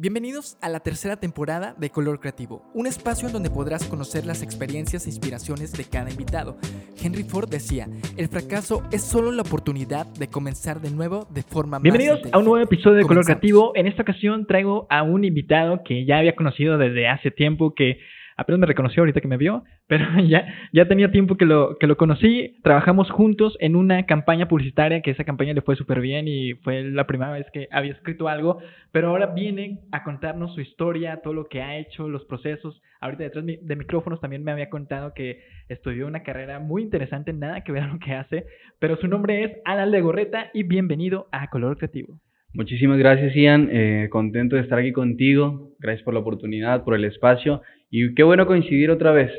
Bienvenidos a la tercera temporada de Color Creativo, un espacio en donde podrás conocer las experiencias e inspiraciones de cada invitado. Henry Ford decía, el fracaso es solo la oportunidad de comenzar de nuevo de forma Bienvenidos a un nuevo episodio de Color Creativo. En esta ocasión traigo a un invitado que ya había conocido desde hace tiempo, que apenas me reconoció ahorita que me vio, pero ya, ya tenía tiempo que lo, que lo conocí. Trabajamos juntos en una campaña publicitaria, que esa campaña le fue súper bien y fue la primera vez que había escrito algo, pero ahora viene a contarnos su historia, todo lo que ha hecho, los procesos. Ahorita detrás de micrófonos también me había contado que estudió una carrera muy interesante, nada que ver a lo que hace, pero su nombre es Alan Legorreta y bienvenido a Color Creativo. Muchísimas gracias, Ian. Eh, contento de estar aquí contigo. Gracias por la oportunidad, por el espacio. Y qué bueno coincidir otra vez.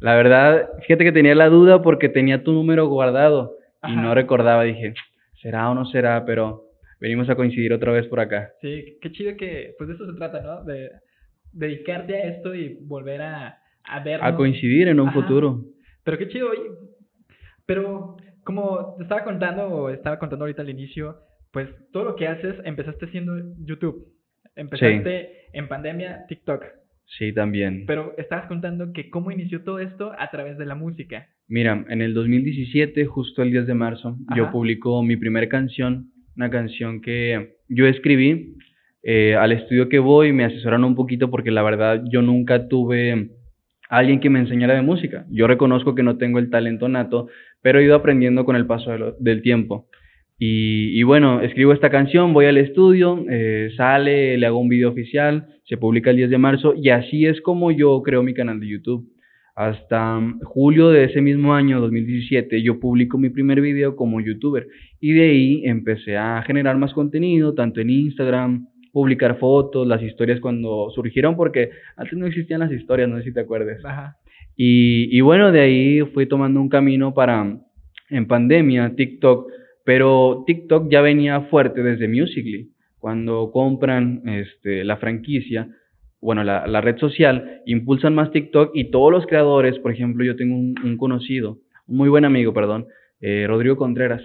La verdad, fíjate que tenía la duda porque tenía tu número guardado y no recordaba. Dije, ¿será o no será? Pero venimos a coincidir otra vez por acá. Sí, qué chido que, pues de eso se trata, ¿no? De dedicarte a esto y volver a, a vernos. A coincidir en un futuro. Pero qué chido, oye. Pero como te estaba contando, o estaba contando ahorita al inicio, pues todo lo que haces, empezaste haciendo YouTube. Empezaste en pandemia TikTok. Sí, también. Pero estabas contando que cómo inició todo esto a través de la música. Mira, en el 2017, justo el 10 de marzo, yo publico mi primera canción, una canción que yo escribí. Eh, al estudio que voy me asesoran un poquito porque la verdad yo nunca tuve alguien que me enseñara de música. Yo reconozco que no tengo el talento nato, pero he ido aprendiendo con el paso del tiempo. Y, bueno, escribo esta canción, voy al estudio, eh, sale, le hago un video oficial, se publica el 10 de marzo y así es como yo creo mi canal de YouTube. Hasta mm, julio de ese mismo año, 2017, yo publico mi primer video como youtuber y de ahí empecé a generar más contenido, tanto en Instagram, publicar fotos, las historias cuando surgieron, porque antes no existían las historias, no sé si te acuerdas. Y, y bueno, de ahí fui tomando un camino para, en pandemia, TikTok pero TikTok ya venía fuerte desde Musical.ly. Cuando compran este, la franquicia, bueno, la, red social, impulsan más TikTok y todos los creadores, por ejemplo, yo tengo un, conocido, un muy buen amigo, perdón, eh, Rodrigo Contreras.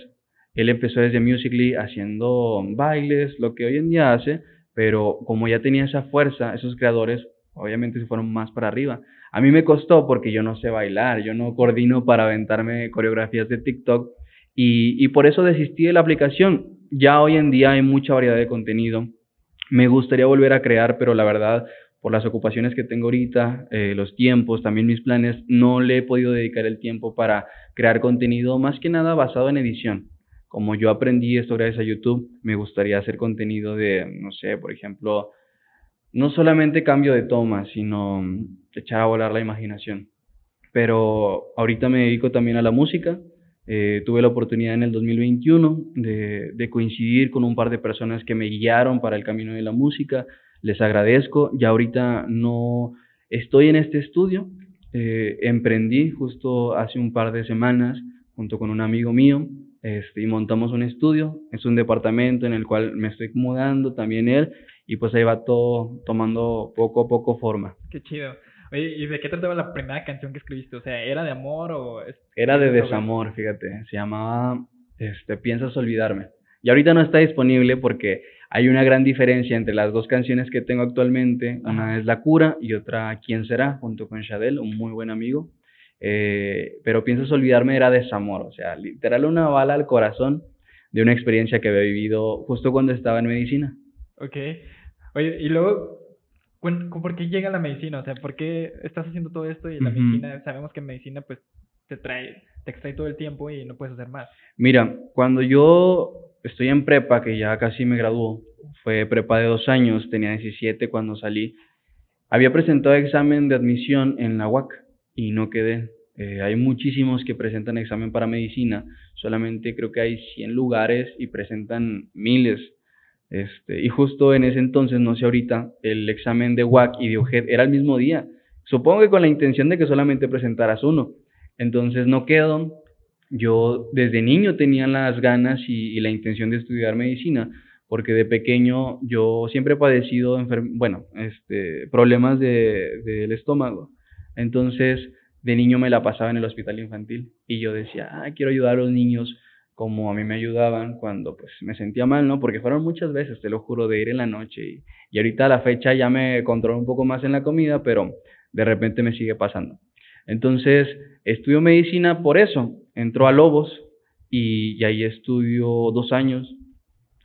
Él empezó desde Musical.ly haciendo bailes, lo que hoy en día hace, pero como ya tenía esa fuerza, esos creadores obviamente se fueron más para arriba. A mí me costó porque yo no sé bailar, yo no coordino para aventarme coreografías de TikTok y, por eso desistí de la aplicación. Ya hoy en día hay mucha variedad de contenido. Me gustaría volver a crear, pero la verdad, por las ocupaciones que tengo ahorita, eh, los tiempos, también mis planes, no le he podido dedicar el tiempo para crear contenido más que nada basado en edición. Como yo aprendí esto gracias a YouTube, me gustaría hacer contenido de, no sé, por ejemplo, no solamente cambio de toma, sino echar a volar la imaginación. Pero ahorita me dedico también a la música, eh, tuve la oportunidad en el 2021 de, coincidir con un par de personas que me guiaron para el camino de la música. Les agradezco. Ya ahorita no estoy en este estudio. Eh, emprendí justo hace un par de semanas junto con un amigo mío este, y montamos un estudio. Es un departamento en el cual me estoy mudando también él y pues ahí va todo tomando poco a poco forma. Qué chido. Oye, ¿y de qué trataba la primera canción que escribiste? O sea, ¿era de amor o...? Era de desamor, fíjate. Se llamaba este, Piensas olvidarme. Y ahorita no está disponible porque hay una gran diferencia entre las dos canciones que tengo actualmente. Una es La Cura y otra ¿Quién será? junto con Shadel, un muy buen amigo. Eh, pero Piensas olvidarme era desamor, o sea, literal una bala al corazón de una experiencia que había vivido justo cuando estaba en medicina. Ok. Oye, y luego, ¿por qué llega la medicina? O sea, ¿por qué estás haciendo todo esto y la medicina, sabemos que medicina pues te trae, te extrae todo el tiempo y no puedes hacer más? Mira, cuando yo estoy en prepa, que ya casi me graduó, fue prepa de dos años, tenía 17 cuando salí, había presentado examen de admisión en la UAC y no quedé. Eh, hay muchísimos que presentan examen para medicina, solamente creo que hay 100 lugares y presentan miles. Este, y justo en ese entonces, no sé ahorita, el examen de WAC y de OJED era el mismo día. Supongo que con la intención de que solamente presentaras uno. Entonces no quedó. Yo desde niño tenía las ganas y, la intención de estudiar medicina, porque de pequeño yo siempre he padecido bueno, este, problemas de, del estómago. Entonces de niño me la pasaba en el hospital infantil y yo decía, ah, quiero ayudar a los niños como a mí me ayudaban cuando pues me sentía mal, ¿no? Porque fueron muchas veces, te lo juro, de ir en la noche y, y ahorita a la fecha ya me controlo un poco más en la comida, pero de repente me sigue pasando. Entonces, estudio medicina por eso, entró a Lobos y, y ahí estudio dos años.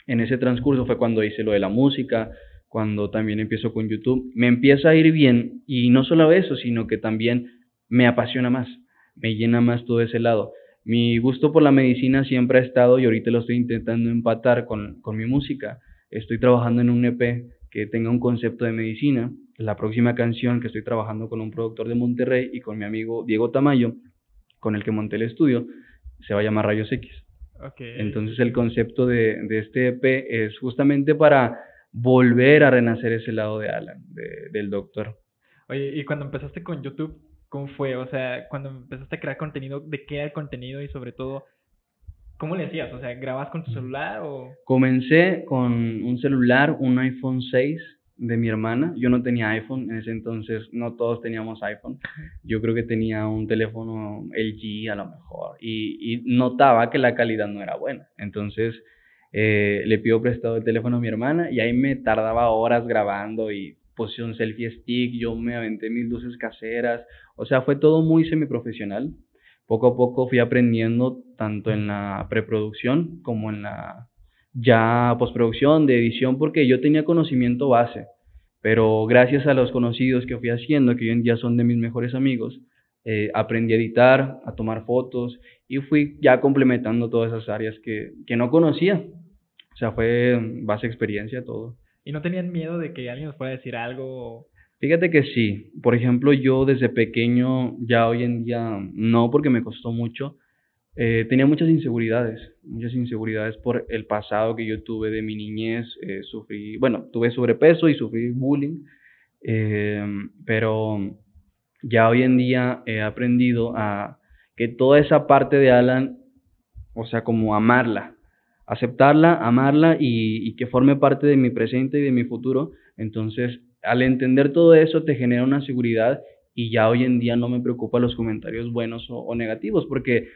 En ese transcurso fue cuando hice lo de la música, cuando también empiezo con YouTube. Me empieza a ir bien y no solo eso, sino que también me apasiona más, me llena más todo ese lado. Mi gusto por la medicina siempre ha estado y ahorita lo estoy intentando empatar con, con mi música. Estoy trabajando en un EP que tenga un concepto de medicina. La próxima canción que estoy trabajando con un productor de Monterrey y con mi amigo Diego Tamayo, con el que monté el estudio, se va a llamar Rayos X. Okay. Entonces el concepto de, de, este EP es justamente para volver a renacer ese lado de Alan, de, del doctor. Oye, y cuando empezaste con YouTube, ¿Cómo fue? O sea, cuando empezaste a crear contenido, ¿de qué era el contenido y sobre todo, cómo le hacías? O sea, ¿grababas con tu celular o...? Comencé con un celular, un iPhone 6 de mi hermana. Yo no tenía iPhone en ese entonces, no todos teníamos iPhone. Yo creo que tenía un teléfono LG a lo mejor y, y notaba que la calidad no era buena. Entonces eh, le pido prestado el teléfono a mi hermana y ahí me tardaba horas grabando y puse un selfie stick, yo me aventé mis luces caseras, o sea, fue todo muy semiprofesional. Poco a poco fui aprendiendo tanto en la preproducción como en la ya postproducción, de edición, porque yo tenía conocimiento base, pero gracias a los conocidos que fui haciendo, que hoy en día son de mis mejores amigos, eh, aprendí a editar, a tomar fotos y fui ya complementando todas esas áreas que, que no conocía. O sea, fue base experiencia todo. ¿Y no tenían miedo de que alguien nos fuera a decir algo? Fíjate que sí. Por ejemplo, yo desde pequeño, ya hoy en día no, porque me costó mucho. Eh, tenía muchas inseguridades, muchas inseguridades por el pasado que yo tuve de mi niñez. Eh, sufrí, bueno, tuve sobrepeso y sufrí bullying, eh, pero ya hoy en día he aprendido a que toda esa parte de Alan, o sea, como amarla, aceptarla, amarla y, que forme parte de mi presente y de mi futuro. Entonces, al entender todo eso, te genera una seguridad y ya hoy en día no me preocupa los comentarios buenos o, negativos, porque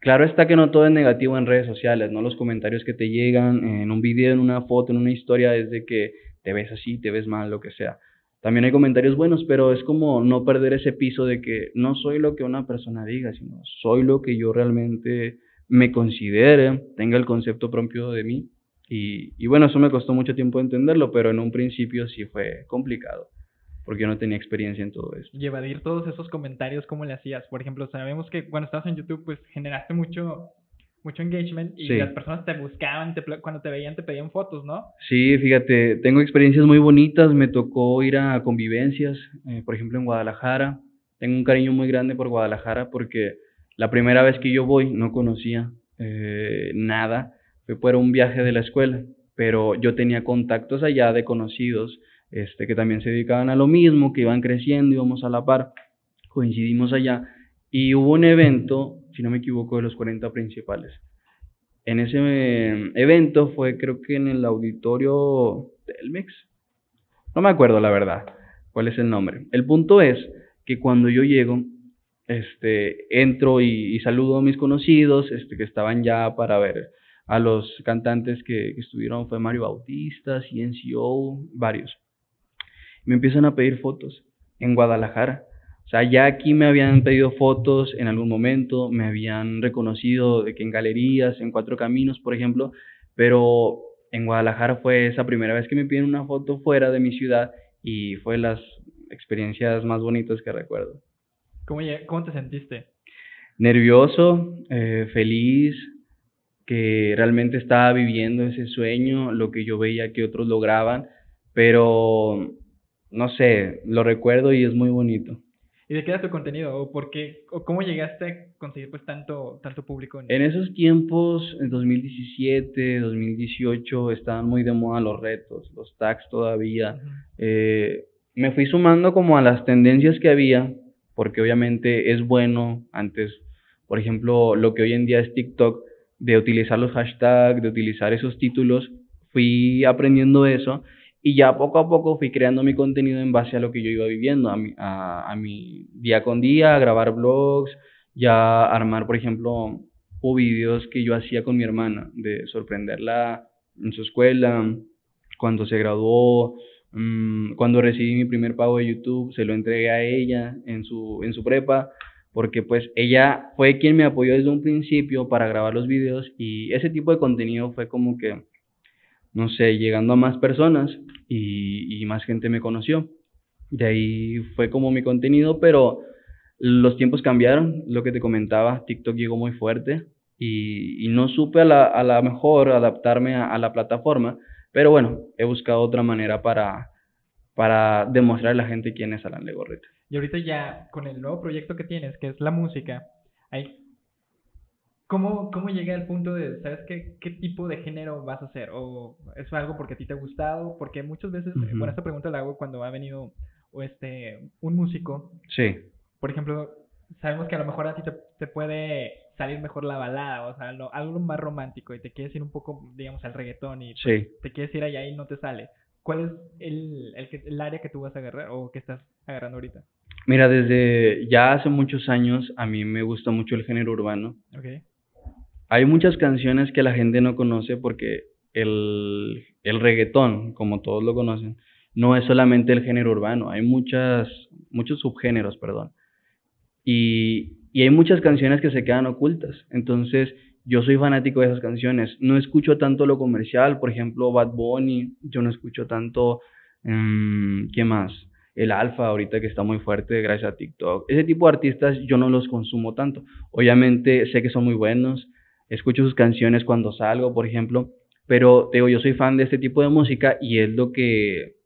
claro está que no todo es negativo en redes sociales, ¿no? Los comentarios que te llegan en un video, en una foto, en una historia, es de que te ves así, te ves mal, lo que sea. También hay comentarios buenos, pero es como no perder ese piso de que no soy lo que una persona diga, sino soy lo que yo realmente me considere, tenga el concepto propio de mí. Y, y, bueno, eso me costó mucho tiempo entenderlo, pero en un principio sí fue complicado, porque yo no tenía experiencia en todo eso. Y evadir todos esos comentarios, ¿cómo le hacías? Por ejemplo, sabemos que cuando estabas en YouTube, pues generaste mucho, mucho engagement y las personas te buscaban, cuando te veían te pedían fotos, ¿no? Sí, fíjate, tengo experiencias muy bonitas, me tocó ir a convivencias, eh, por ejemplo en Guadalajara, tengo un cariño muy grande por Guadalajara porque la primera vez que yo voy no conocía eh, nada, fue por un viaje de la escuela, pero yo tenía contactos allá de conocidos este, que también se dedicaban a lo mismo, que iban creciendo, íbamos a la par, coincidimos allá y hubo un evento, si no me equivoco, de los 40 principales. En ese eh, evento fue creo que en el auditorio Telmex, no me acuerdo la verdad cuál es el nombre. El punto es que cuando yo llego, este, entro y, saludo a mis conocidos, este, que estaban ya para ver a los cantantes que, estuvieron, fue Mario Bautista, CNCO, varios. Me empiezan a pedir fotos en Guadalajara. O sea, ya aquí me habían pedido fotos en algún momento, me habían reconocido de que en galerías, en Cuatro Caminos, por ejemplo, pero en Guadalajara fue esa primera vez que me piden una foto fuera de mi ciudad y fue las experiencias más bonitas que recuerdo. ¿Cómo, cómo te sentiste? Nervioso, eh, feliz, que realmente estaba viviendo ese sueño, lo que yo veía que otros lograban, pero no sé, lo recuerdo y es muy bonito. ¿Y de qué era tu contenido? ¿O por qué? ¿O cómo llegaste a conseguir pues tanto, tanto público? En, esos tiempos, en 2017, 2018, estaban muy de moda los retos, los tags todavía. Eh, me fui sumando como a las tendencias que había porque obviamente es bueno antes, por ejemplo, lo que hoy en día es TikTok, de utilizar los hashtags, de utilizar esos títulos, fui aprendiendo eso y ya poco a poco fui creando mi contenido en base a lo que yo iba viviendo, a mi, día con día, a grabar blogs, ya armar, por ejemplo, o videos que yo hacía con mi hermana, de sorprenderla en su escuela, cuando se graduó, mm, cuando recibí mi primer pago de YouTube, se lo entregué a ella en su, en su prepa, porque pues ella fue quien me apoyó desde un principio para grabar los videos y ese tipo de contenido fue como que, no sé, llegando a más personas y, más gente me conoció. De ahí fue como mi contenido, pero los tiempos cambiaron, lo que te comentaba, TikTok llegó muy fuerte y, no supe a la, a la mejor adaptarme a, la plataforma, pero bueno, he buscado otra manera para, para demostrar a la gente quién es Alan Legorreta. Y ahorita ya con el nuevo proyecto que tienes, que es la música, hay ¿Cómo, ¿Cómo llegué al punto de, ¿sabes qué, qué tipo de género vas a hacer? ¿O es algo porque a ti te ha gustado? Porque muchas veces, bueno, esta pregunta la hago cuando ha venido o este, un músico. Sí. Por ejemplo, sabemos que a lo mejor a ti te, puede salir mejor la balada, o sea, algo más romántico y te quieres ir un poco, digamos, al reggaetón y pues, te quieres ir allá y no te sale. ¿Cuál es el, el, el, área que tú vas a agarrar o que estás agarrando ahorita? Mira, desde ya hace muchos años a mí me gusta mucho el género urbano. Okay. Hay muchas canciones que la gente no conoce porque el, el reggaetón, como todos lo conocen, no es solamente el género urbano, hay muchas, muchos subgéneros, perdón. Y, y hay muchas canciones que se quedan ocultas. Entonces, yo soy fanático de esas canciones. No escucho tanto lo comercial, por ejemplo, Bad Bunny, yo no escucho tanto, um, ¿qué más? El Alfa, ahorita que está muy fuerte gracias a TikTok. Ese tipo de artistas yo no los consumo tanto. Obviamente sé que son muy buenos, escucho sus canciones cuando salgo, por ejemplo, pero te digo, yo soy fan de este tipo de música y es lo que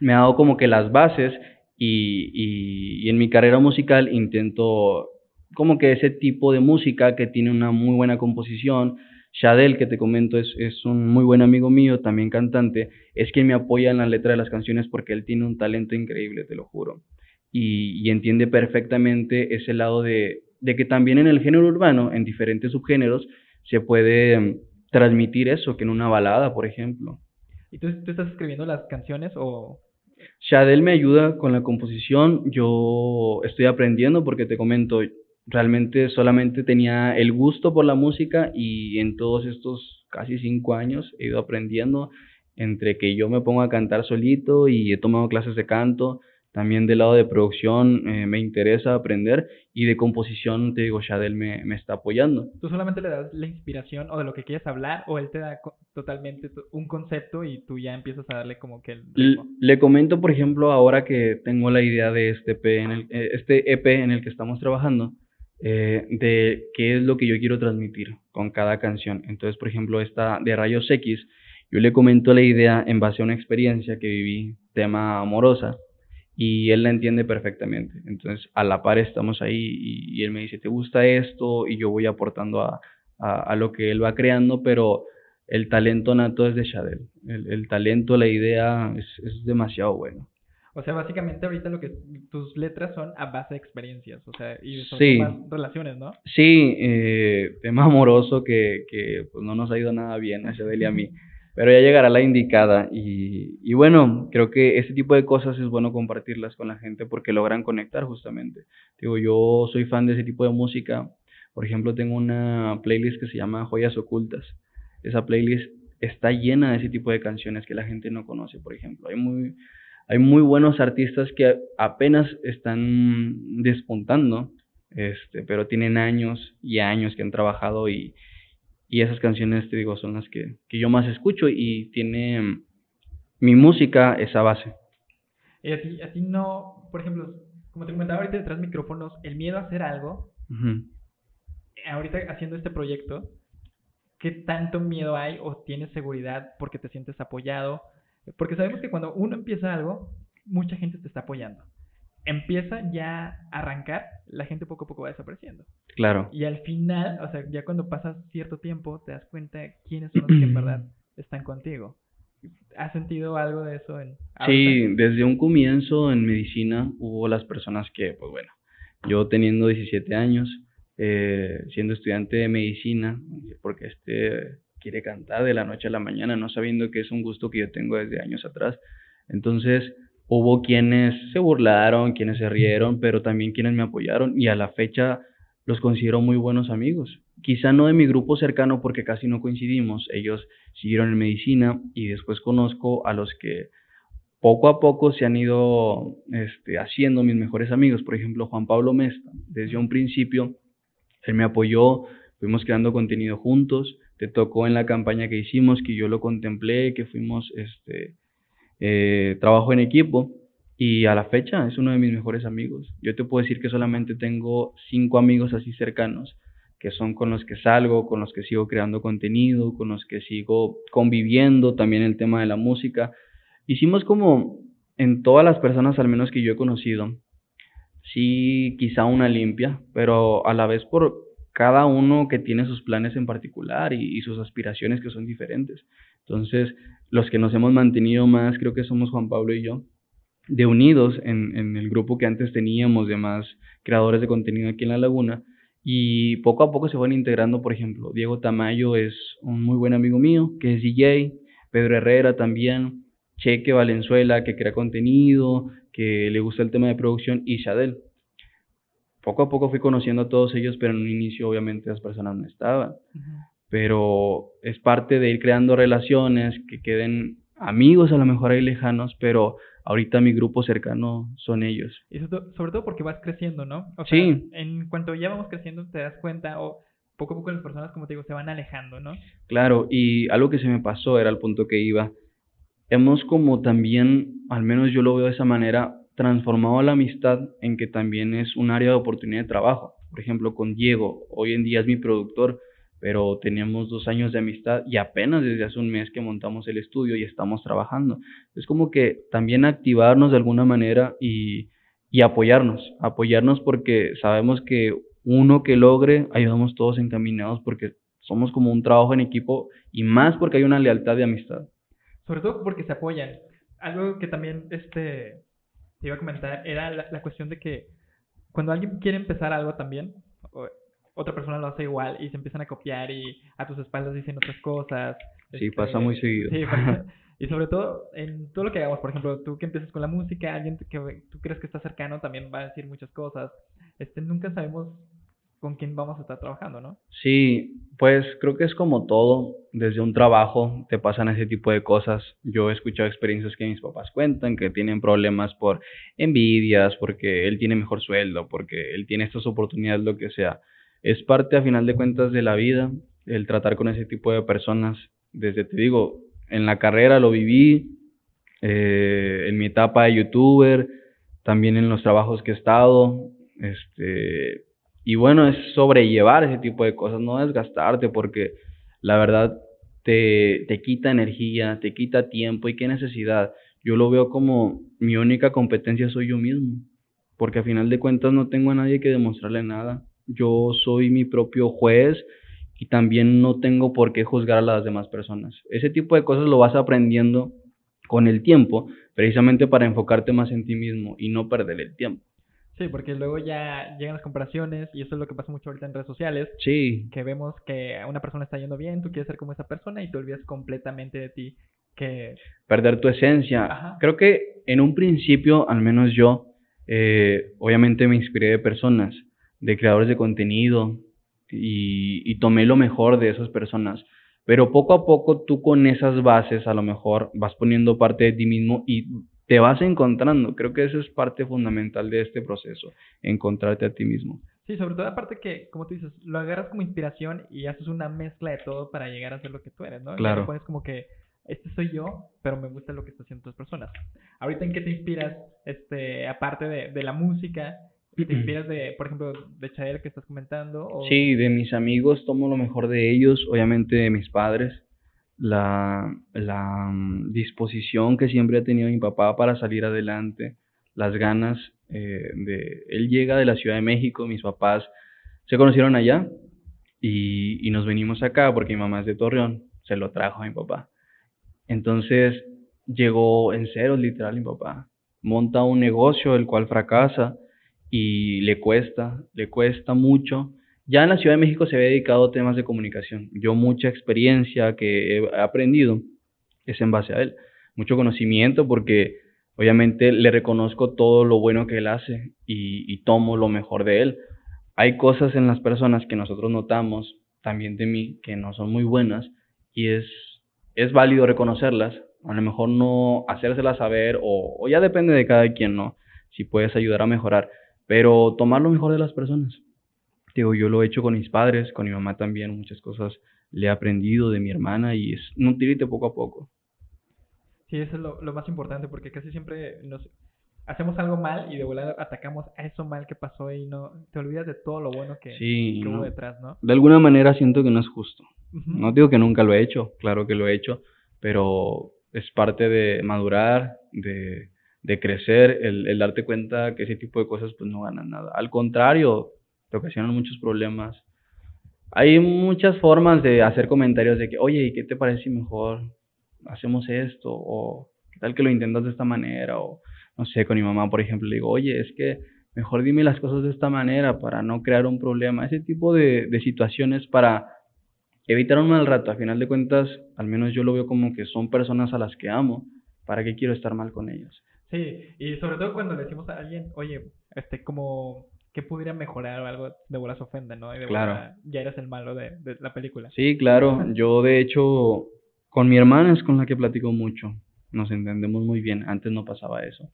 me ha dado como que las bases y, y, en mi carrera musical intento como que ese tipo de música que tiene una muy buena composición. Shadel, que te comento, es, es un muy buen amigo mío, también cantante, es quien me apoya en la letra de las canciones porque él tiene un talento increíble, te lo juro. Y, y entiende perfectamente ese lado de, de que también en el género urbano, en diferentes subgéneros, se puede mm, transmitir eso, que en una balada, por ejemplo. ¿Y tú, tú estás escribiendo las canciones o, Shadel me ayuda con la composición, yo estoy aprendiendo porque te comento, realmente solamente tenía el gusto por la música y en todos estos casi cinco años he ido aprendiendo entre que yo me pongo a cantar solito y he tomado clases de canto, también del lado de producción eh, me interesa aprender y de composición, te digo, Shadel me, me, está apoyando. ¿Tú solamente le das la inspiración o de lo que quieres hablar o él te da totalmente un concepto y tú ya empiezas a darle como que el... Le, comento, por ejemplo, ahora que tengo la idea de este EP en el, eh, este EP en el que estamos trabajando, eh, de qué es lo que yo quiero transmitir con cada canción. Entonces, por ejemplo, esta de Rayos X, yo le comento la idea en base a una experiencia que viví, tema amorosa y él la entiende perfectamente. Entonces, a la par estamos ahí y, él me dice, ¿te gusta esto? Y yo voy aportando a, a, lo que él va creando, pero el talento nato es de Shadel. El, talento, la idea es, demasiado bueno. O sea, básicamente ahorita lo que tus letras son a base de experiencias, o sea, y son más relaciones, ¿no? Sí, eh, tema amoroso que, que pues no nos ha ido nada bien a Shadel y a mí. pero ya llegará la indicada. Y, y, bueno, creo que este tipo de cosas es bueno compartirlas con la gente porque logran conectar justamente. Digo, yo soy fan de ese tipo de música. Por ejemplo, tengo una playlist que se llama Joyas Ocultas. Esa playlist está llena de ese tipo de canciones que la gente no conoce, por ejemplo. Hay muy, hay muy buenos artistas que apenas están despuntando, este, pero tienen años y años que han trabajado y, y esas canciones, te digo, son las que, que yo más escucho y tiene mi música esa base. Y a ti, a ti no, por ejemplo, como te comentaba ahorita detrás de micrófonos, el miedo a hacer algo, ahorita haciendo este proyecto, ¿qué tanto miedo hay o tienes seguridad porque te sientes apoyado? Porque sabemos que cuando uno empieza algo, mucha gente te está apoyando empieza ya a arrancar, la gente poco a poco va desapareciendo. Claro. Y al final, o sea, ya cuando pasas cierto tiempo, te das cuenta quiénes son los que en verdad están contigo. ¿Has sentido algo de eso? En, sí, desde un comienzo en medicina hubo las personas que, pues bueno, yo teniendo 17 años, eh, siendo estudiante de medicina, porque este quiere cantar de la noche a la mañana, no sabiendo que es un gusto que yo tengo desde años atrás. Entonces, Hubo quienes se burlaron, quienes se rieron, pero también quienes me apoyaron y a la fecha los considero muy buenos amigos. quizá no de mi grupo cercano porque casi no coincidimos, ellos siguieron en medicina y después conozco a los que poco a poco se han ido este, haciendo mis mejores amigos, por ejemplo Juan Pablo Mesta, desde un principio él me apoyó, fuimos creando contenido juntos, tocó en la campaña que hicimos, que yo lo contemplé, que fuimos este, eh, trabajo en equipo y a la fecha es uno de mis mejores amigos. Yo te puedo decir que solamente tengo cinco amigos así cercanos, que son con los que salgo, con los que sigo creando contenido, con los que sigo conviviendo, también el tema de la música. Hicimos como en todas las personas, al menos que yo he conocido, sí quizá una limpia, pero a la vez por cada uno que tiene sus planes en particular y, sus aspiraciones que son diferentes. Entonces, los que nos hemos mantenido más, creo que somos Juan Pablo y yo, de unidos en, en el grupo que antes teníamos de más creadores de contenido aquí en La Laguna. Y poco a poco se van integrando, por ejemplo, Diego Tamayo es un muy buen amigo mío, que es DJ, Pedro Herrera también, Cheque Valenzuela, que crea contenido, que le gusta el tema de producción, y Shadel. Poco a poco fui conociendo a todos ellos, pero en un inicio obviamente las personas no estaban. Pero es parte de ir creando relaciones que queden amigos a lo mejor ahí lejanos, pero ahorita mi grupo cercano son ellos. Y sobre todo porque vas creciendo, ¿no? O sea, sí. En cuanto ya vamos creciendo te das cuenta o poco a poco las personas, como te digo, se van alejando, ¿no? Claro, y algo que se me pasó era el punto que iba. Hemos como también, al menos yo lo veo de esa manera, transformado la amistad en que también es un área de oportunidad de trabajo. Por ejemplo, con Diego, hoy en día es mi productor, pero teníamos dos años de amistad y apenas desde hace un mes que montamos el estudio y estamos trabajando. Es como que también activarnos de alguna manera y, y apoyarnos, apoyarnos porque sabemos que uno que logre, ayudamos todos encaminados porque somos como un trabajo en equipo y más porque hay una lealtad de amistad. Sobre todo porque se apoyan. Algo que también este, te iba a comentar era la, la cuestión de que cuando alguien quiere empezar algo también, otra persona lo hace igual y se empiezan a copiar y a tus espaldas dicen otras cosas. Sí, pasa este, muy seguido. Sí, y sobre todo en todo lo que hagamos, por ejemplo, tú que empiezas con la música, alguien que tú crees que está cercano también va a decir muchas cosas. Este, nunca sabemos con quién vamos a estar trabajando, ¿no? Sí, pues creo que es como todo, desde un trabajo te pasan ese tipo de cosas. Yo he escuchado experiencias que mis papás cuentan, que tienen problemas por envidias, porque él tiene mejor sueldo, porque él tiene estas oportunidades, lo que sea es parte a final de cuentas de la vida el tratar con ese tipo de personas. Desde, te digo, en la carrera lo viví, eh, en mi etapa de youtuber, también en los trabajos que he estado, este, y bueno, es sobrellevar ese tipo de cosas, no desgastarte, porque la verdad te, te quita energía, te quita tiempo, y qué necesidad. Yo lo veo como mi única competencia soy yo mismo, porque a final de cuentas no tengo a nadie que demostrarle nada yo soy mi propio juez y también no tengo por qué juzgar a las demás personas. Ese tipo de cosas lo vas aprendiendo con el tiempo, precisamente para enfocarte más en ti mismo y no perder el tiempo. Sí, porque luego ya llegan las comparaciones y eso es lo que pasa mucho ahorita en redes sociales. Sí. Que vemos que una persona está yendo bien, tú quieres ser como esa persona y te olvidas completamente de ti. Que... Perder tu esencia. Creo que en un principio, al menos yo, eh, obviamente me inspiré de personas de creadores de contenido y, tomé lo mejor de esas personas. Pero poco a poco tú con esas bases a lo mejor vas poniendo parte de ti mismo y te vas encontrando. Creo que eso es parte fundamental de este proceso, encontrarte a ti mismo. Sí, sobre todo aparte que, como tú dices, lo agarras como inspiración y haces una mezcla de todo para llegar a ser lo que tú eres, ¿no? Claro. pones como que, este soy yo, pero me gusta lo que están haciendo otras personas. Ahorita en qué te inspiras, este, aparte de, de la música, ¿Te inspiras de, por ejemplo, de Chael que estás comentando? Sí, de mis amigos tomo lo mejor de ellos, obviamente de mis padres, la, la mm, disposición que siempre ha tenido mi papá para salir adelante, las ganas eh, de... Él llega de la Ciudad de México, mis papás se conocieron allá y, y nos venimos acá porque mi mamá es de Torreón, se lo trajo a mi papá. Entonces llegó en cero literal mi papá, monta un negocio el cual fracasa y le cuesta, le cuesta mucho. Ya en la Ciudad de México se había dedicado a temas de comunicación. Yo mucha experiencia que he aprendido es en base a él. Mucho conocimiento porque obviamente le reconozco todo lo bueno que él hace y, tomo lo mejor de él. Hay cosas en las personas que nosotros notamos también de mí que no son muy buenas y es, es válido reconocerlas, a lo mejor no hacérselas saber o, o ya depende de cada quien, ¿no? Si puedes ayudar a mejorar, pero tomar lo mejor de las personas. Digo, yo lo he hecho con mis padres, con mi mamá también, muchas cosas le he aprendido de mi hermana y es nutrirte poco a poco. Sí, eso es lo, lo más importante porque casi siempre nos hacemos algo mal y de volada atacamos a eso mal que pasó y no te olvidas de todo lo bueno que, hubo detrás, ¿no? De alguna manera siento que no es justo. No digo que nunca lo he hecho, claro que lo he hecho, pero es parte de madurar, de, de crecer, el, el, darte cuenta que ese tipo de cosas pues no ganan nada. Al contrario, te ocasionan muchos problemas. Hay muchas formas de hacer comentarios de que, oye, ¿y qué te parece mejor hacemos esto? O ¿qué tal que lo intentas de esta manera? O no sé, con mi mamá, por ejemplo, digo, oye, es que mejor dime las cosas de esta manera para no crear un problema. Ese tipo de, de situaciones para evitar un mal rato. A final de cuentas, al menos yo lo veo como que son personas a las que amo. ¿Para qué quiero estar mal con ellos? Sí, y sobre todo cuando le decimos a alguien, oye, este, como que pudiera mejorar o algo, de bolas ofenda, ¿no? Y de claro. ya eres el malo de, de, la película. Sí, claro. Yo, de hecho, con mi hermana es con la que platico mucho. Nos entendemos muy bien. Antes no pasaba eso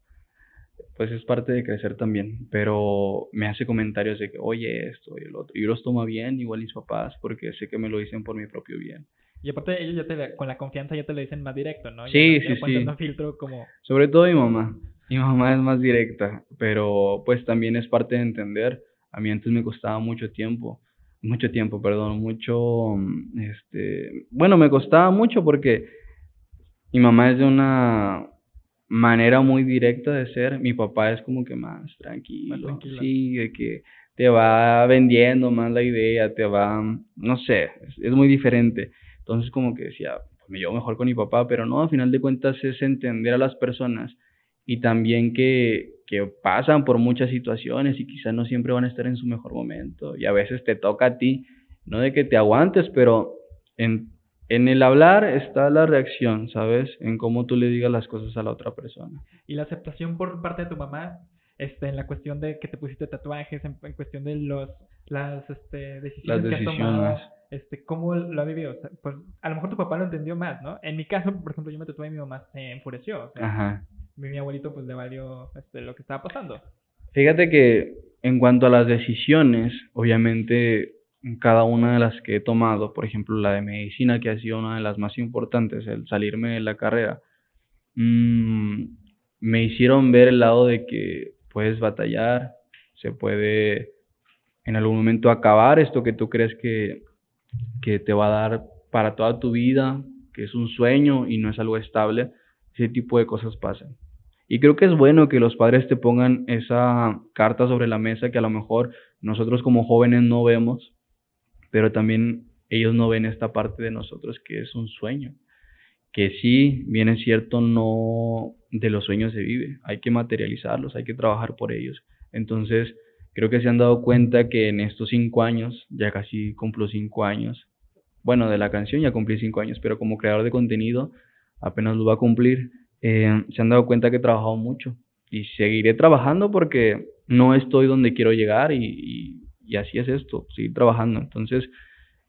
pues es parte de crecer también, pero me hace comentarios de que, oye, esto y el otro, y yo los tomo bien, igual mis papás, porque sé que me lo dicen por mi propio bien. Y aparte ellos ya te, con la confianza ya te lo dicen más directo, ¿no? Sí, sí, sí. filtro como... Sobre todo mi mamá. Mi mamá es más directa, pero pues también es parte de entender. A mí antes me costaba mucho tiempo, mucho tiempo, perdón, mucho, este, bueno, me costaba mucho porque mi mamá es de una manera muy directa de ser. Mi papá es como que más tranquilo. sí, de que te va vendiendo más la idea, te va, no sé, es, muy diferente. Entonces como que decía, pues me llevo mejor con mi papá, pero no, a final de cuentas es entender a las personas y también que, que pasan por muchas situaciones y quizás no siempre van a estar en su mejor momento y a veces te toca a ti, no de que te aguantes, pero en, en el hablar está la reacción, ¿sabes? En cómo tú le digas las cosas a la otra persona. Y la aceptación por parte de tu mamá, este, en la cuestión de que te pusiste tatuajes, en, cuestión de los, las este, decisiones, que has tomado, este, ¿cómo lo ha vivido? pues a lo mejor tu papá lo entendió más, ¿no? En mi caso, por ejemplo, yo me tatué y mi mamá se enfureció. Ajá. Mi, abuelito pues le valió este, lo que estaba pasando. Fíjate que en cuanto a las decisiones, obviamente cada una de las que he tomado, por ejemplo la de medicina, que ha sido una de las más importantes, el salirme de la carrera, mmm, me hicieron ver el lado de que puedes batallar, se puede en algún momento acabar esto que tú crees que, que te va a dar para toda tu vida, que es un sueño y no es algo estable, ese tipo de cosas pasan. Y creo que es bueno que los padres te pongan esa carta sobre la mesa que a lo mejor nosotros como jóvenes no vemos, pero también ellos no ven esta parte de nosotros que es un sueño, que sí, bien es cierto, no de los sueños se vive, hay que materializarlos, hay que trabajar por ellos. Entonces, creo que se han dado cuenta que en estos cinco años, ya casi cumplo cinco años, bueno, de la canción ya cumplí cinco años, pero como creador de contenido apenas lo va a cumplir, eh, se han dado cuenta que he trabajado mucho y seguiré trabajando porque no estoy donde quiero llegar y así es esto, seguir trabajando. Entonces,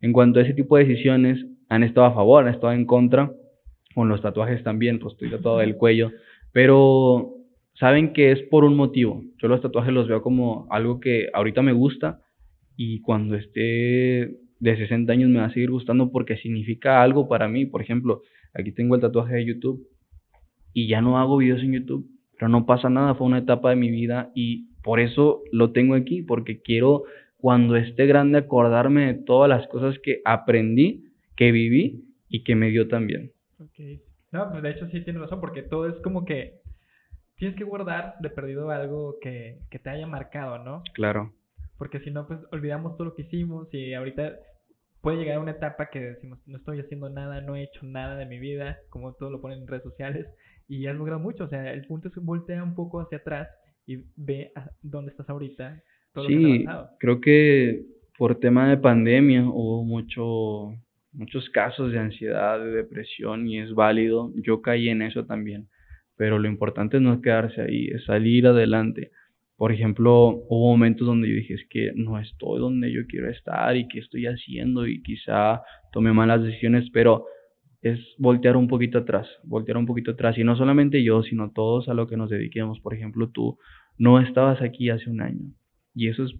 en cuanto a ese tipo de decisiones, han estado a favor, han estado en contra, con los tatuajes también, pues estoy tatuado del cuello, pero saben que es por un motivo. Yo los tatuajes los veo como algo que ahorita me gusta y cuando esté de 60 años me va a seguir gustando porque significa algo para mí. Por ejemplo, aquí tengo el tatuaje de YouTube y ya no hago videos en YouTube, pero no pasa nada, fue una etapa de mi vida y por eso lo tengo aquí, porque quiero cuando esté grande acordarme de todas las cosas que aprendí, que viví y que me dio también. Ok. No, pues de hecho sí tienes razón, porque todo es como que tienes que guardar de perdido algo que, que te haya marcado, ¿no? Claro. Porque si no, pues olvidamos todo lo que hicimos y ahorita puede llegar a una etapa que decimos, no estoy haciendo nada, no he hecho nada de mi vida, como todo lo ponen en redes sociales, y has logrado mucho. O sea, el punto es voltea un poco hacia atrás y ve a dónde estás ahorita sí, creo que por tema de pandemia hubo mucho, muchos casos de ansiedad, de depresión y es válido. Yo caí en eso también, pero lo importante no es quedarse ahí, es salir adelante, por ejemplo, hubo momentos donde yo dije, es que no estoy donde yo quiero estar y qué estoy haciendo y quizá tomé malas decisiones, pero es voltear un poquito atrás, voltear un poquito atrás. Y no solamente yo, sino todos a lo que nos dediquemos. Por ejemplo, tú no estabas aquí hace un año. Y eso es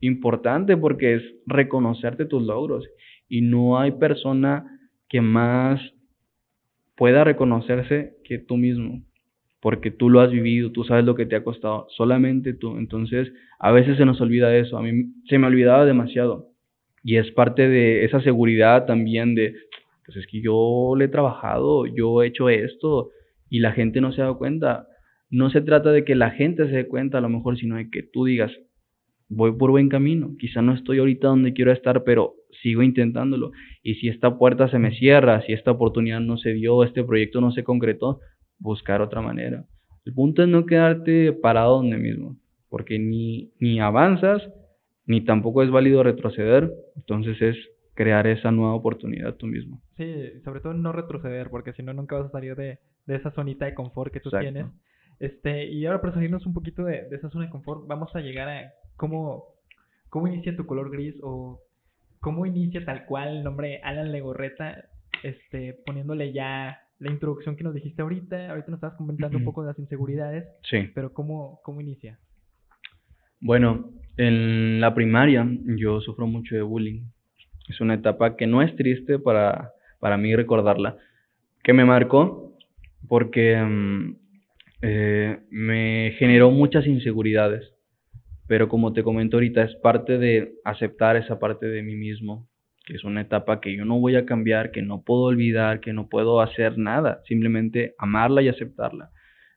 importante porque es reconocerte tus logros. Y no hay persona que más pueda reconocerse que tú mismo. Porque tú lo has vivido, tú sabes lo que te ha costado, solamente tú. Entonces, a veces se nos olvida eso. A mí se me olvidaba demasiado. Y es parte de esa seguridad también de, pues es que yo le he trabajado, yo he hecho esto y la gente no se ha dado cuenta. No se trata de que la gente se dé cuenta a lo mejor, sino de que tú digas, voy por buen camino, quizá no estoy ahorita donde quiero estar, pero sigo intentándolo. Y si esta puerta se me cierra, si esta oportunidad no se dio, este proyecto no se concretó, buscar otra manera. El punto es no quedarte parado donde mismo, porque ni, ni avanzas, ni tampoco es válido retroceder, entonces es crear esa nueva oportunidad tú mismo. Sí, sobre todo no retroceder, porque si no, nunca vas a salir de, de esa zonita de confort que tú tienes. Este, y ahora para salirnos un poquito de, de, esa zona de confort, vamos a llegar a cómo, cómo inicia tu color gris o cómo inicia tal cual el nombre Alan Legorreta, este, poniéndole ya la introducción que nos dijiste ahorita. Ahorita nos estabas comentando un poco de las inseguridades. Sí. Pero ¿cómo, cómo inicia? Bueno, en la primaria yo sufro mucho de bullying. Es una etapa que no es triste para, para mí recordarla, que me marcó porque mm, eh, me generó muchas inseguridades. Pero como te comento ahorita, es parte de aceptar esa parte de mí mismo, que es una etapa que yo no voy a cambiar, que no puedo olvidar, que no puedo hacer nada, simplemente amarla y aceptarla.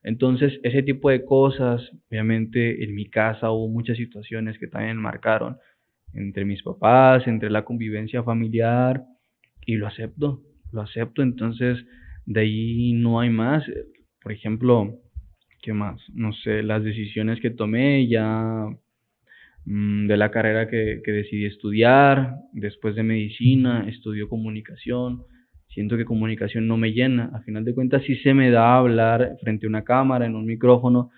Entonces, ese tipo de cosas, obviamente en mi casa hubo muchas situaciones que también marcaron, entre mis papás, entre la convivencia familiar, y lo acepto, lo acepto, entonces de ahí no hay más. Por ejemplo, ¿qué más? No sé, las decisiones que tomé ya mm, de la carrera que, que decidí estudiar, después de medicina, estudió comunicación, siento que comunicación no me llena, a final de cuentas sí se me da hablar frente a una cámara, en un micrófono,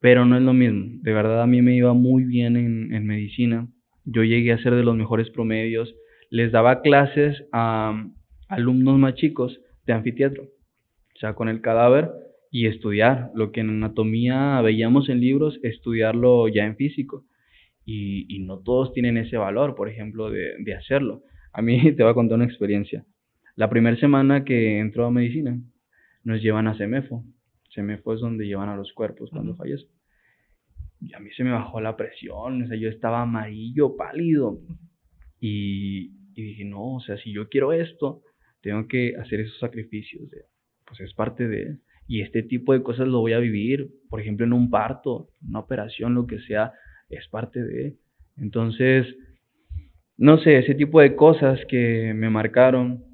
pero no es lo mismo, de verdad a mí me iba muy bien en, en medicina, yo llegué a ser de los mejores promedios, les daba clases a alumnos más chicos de anfiteatro, o sea, con el cadáver y estudiar lo que en anatomía veíamos en libros, estudiarlo ya en físico. Y, y no todos tienen ese valor, por ejemplo, de, de, hacerlo. A mí te voy a contar una experiencia. La primera semana que entró a medicina, nos llevan a CEMEFO. CEMEFO es donde llevan a los cuerpos cuando fallecen a mí se me bajó la presión, o sea, yo estaba amarillo, pálido. Y, y dije, no, o sea, si yo quiero esto, tengo que hacer esos sacrificios. De, pues es parte de... Y este tipo de cosas lo voy a vivir, por ejemplo, en un parto, una operación, lo que sea, es parte de... Entonces, no sé, ese tipo de cosas que me marcaron,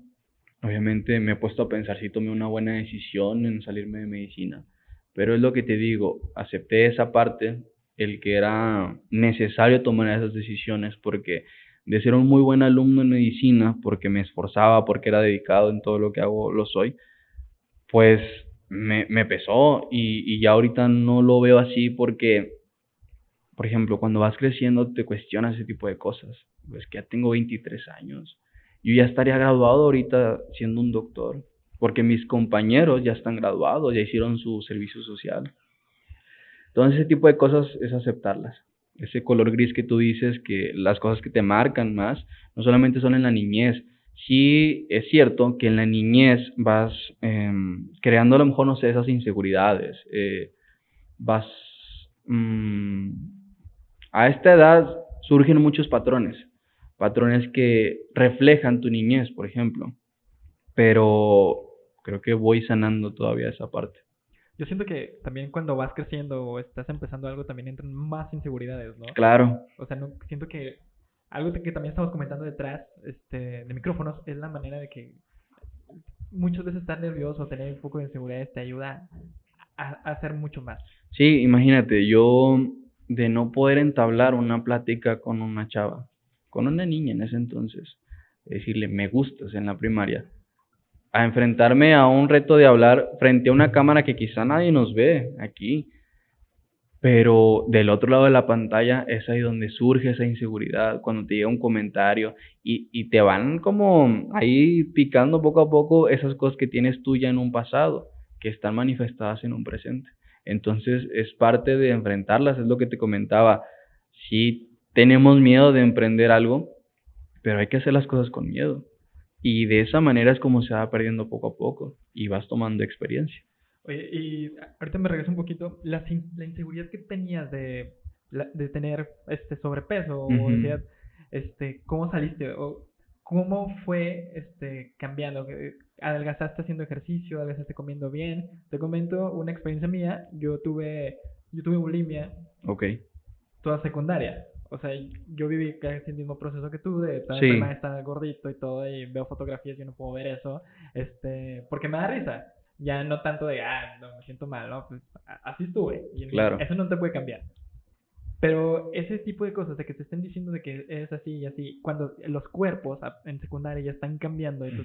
obviamente me he puesto a pensar si tomé una buena decisión en salirme de medicina. Pero es lo que te digo, acepté esa parte el que era necesario tomar esas decisiones porque de ser un muy buen alumno en medicina, porque me esforzaba, porque era dedicado en todo lo que hago, lo soy, pues me, me pesó y, y ya ahorita no lo veo así porque, por ejemplo, cuando vas creciendo te cuestionas ese tipo de cosas. Pues que ya tengo 23 años. Yo ya estaría graduado ahorita siendo un doctor, porque mis compañeros ya están graduados, ya hicieron su servicio social. Entonces ese tipo de cosas es aceptarlas. Ese color gris que tú dices, que las cosas que te marcan más, no solamente son en la niñez. Sí es cierto que en la niñez vas eh, creando a lo mejor, no sé, esas inseguridades. Eh, vas... Mmm, a esta edad surgen muchos patrones. Patrones que reflejan tu niñez, por ejemplo. Pero creo que voy sanando todavía esa parte yo siento que también cuando vas creciendo o estás empezando algo también entran más inseguridades, ¿no? Claro. O sea, no, siento que algo que también estamos comentando detrás este, de micrófonos es la manera de que muchas veces estar nervioso o tener un poco de inseguridades te ayuda a, a hacer mucho más. Sí, imagínate, yo de no poder entablar una plática con una chava, con una niña en ese entonces, decirle me gustas en la primaria, a enfrentarme a un reto de hablar frente a una cámara que quizá nadie nos ve aquí. Pero del otro lado de la pantalla es ahí donde surge esa inseguridad, cuando te llega un comentario y, y te van como ahí picando poco a poco esas cosas que tienes tú ya en un pasado, que están manifestadas en un presente. Entonces es parte de enfrentarlas, es lo que te comentaba. Si tenemos miedo de emprender algo, pero hay que hacer las cosas con miedo. Y de esa manera es como se va perdiendo poco a poco y vas tomando experiencia. Oye, y ahorita me regreso un poquito. La, la inseguridad que tenías de, de tener este sobrepeso, o este, ¿cómo saliste? O, ¿Cómo fue este, cambiando? ¿Adelgazaste haciendo ejercicio? ¿Adelgazaste comiendo bien? Te comento una experiencia mía. Yo tuve, yo tuve bulimia. Ok. Toda secundaria. O sea, yo viví casi el mismo proceso que tú, de estar gordito y todo, y veo fotografías y no puedo ver eso, este, porque me da risa ya no tanto de, ah, no, me siento mal, ¿no? Pues así estuve. Y claro. Eso no te puede cambiar. Pero ese tipo de cosas, de que te estén diciendo de que es así y así, cuando los cuerpos en secundaria ya están cambiando y tú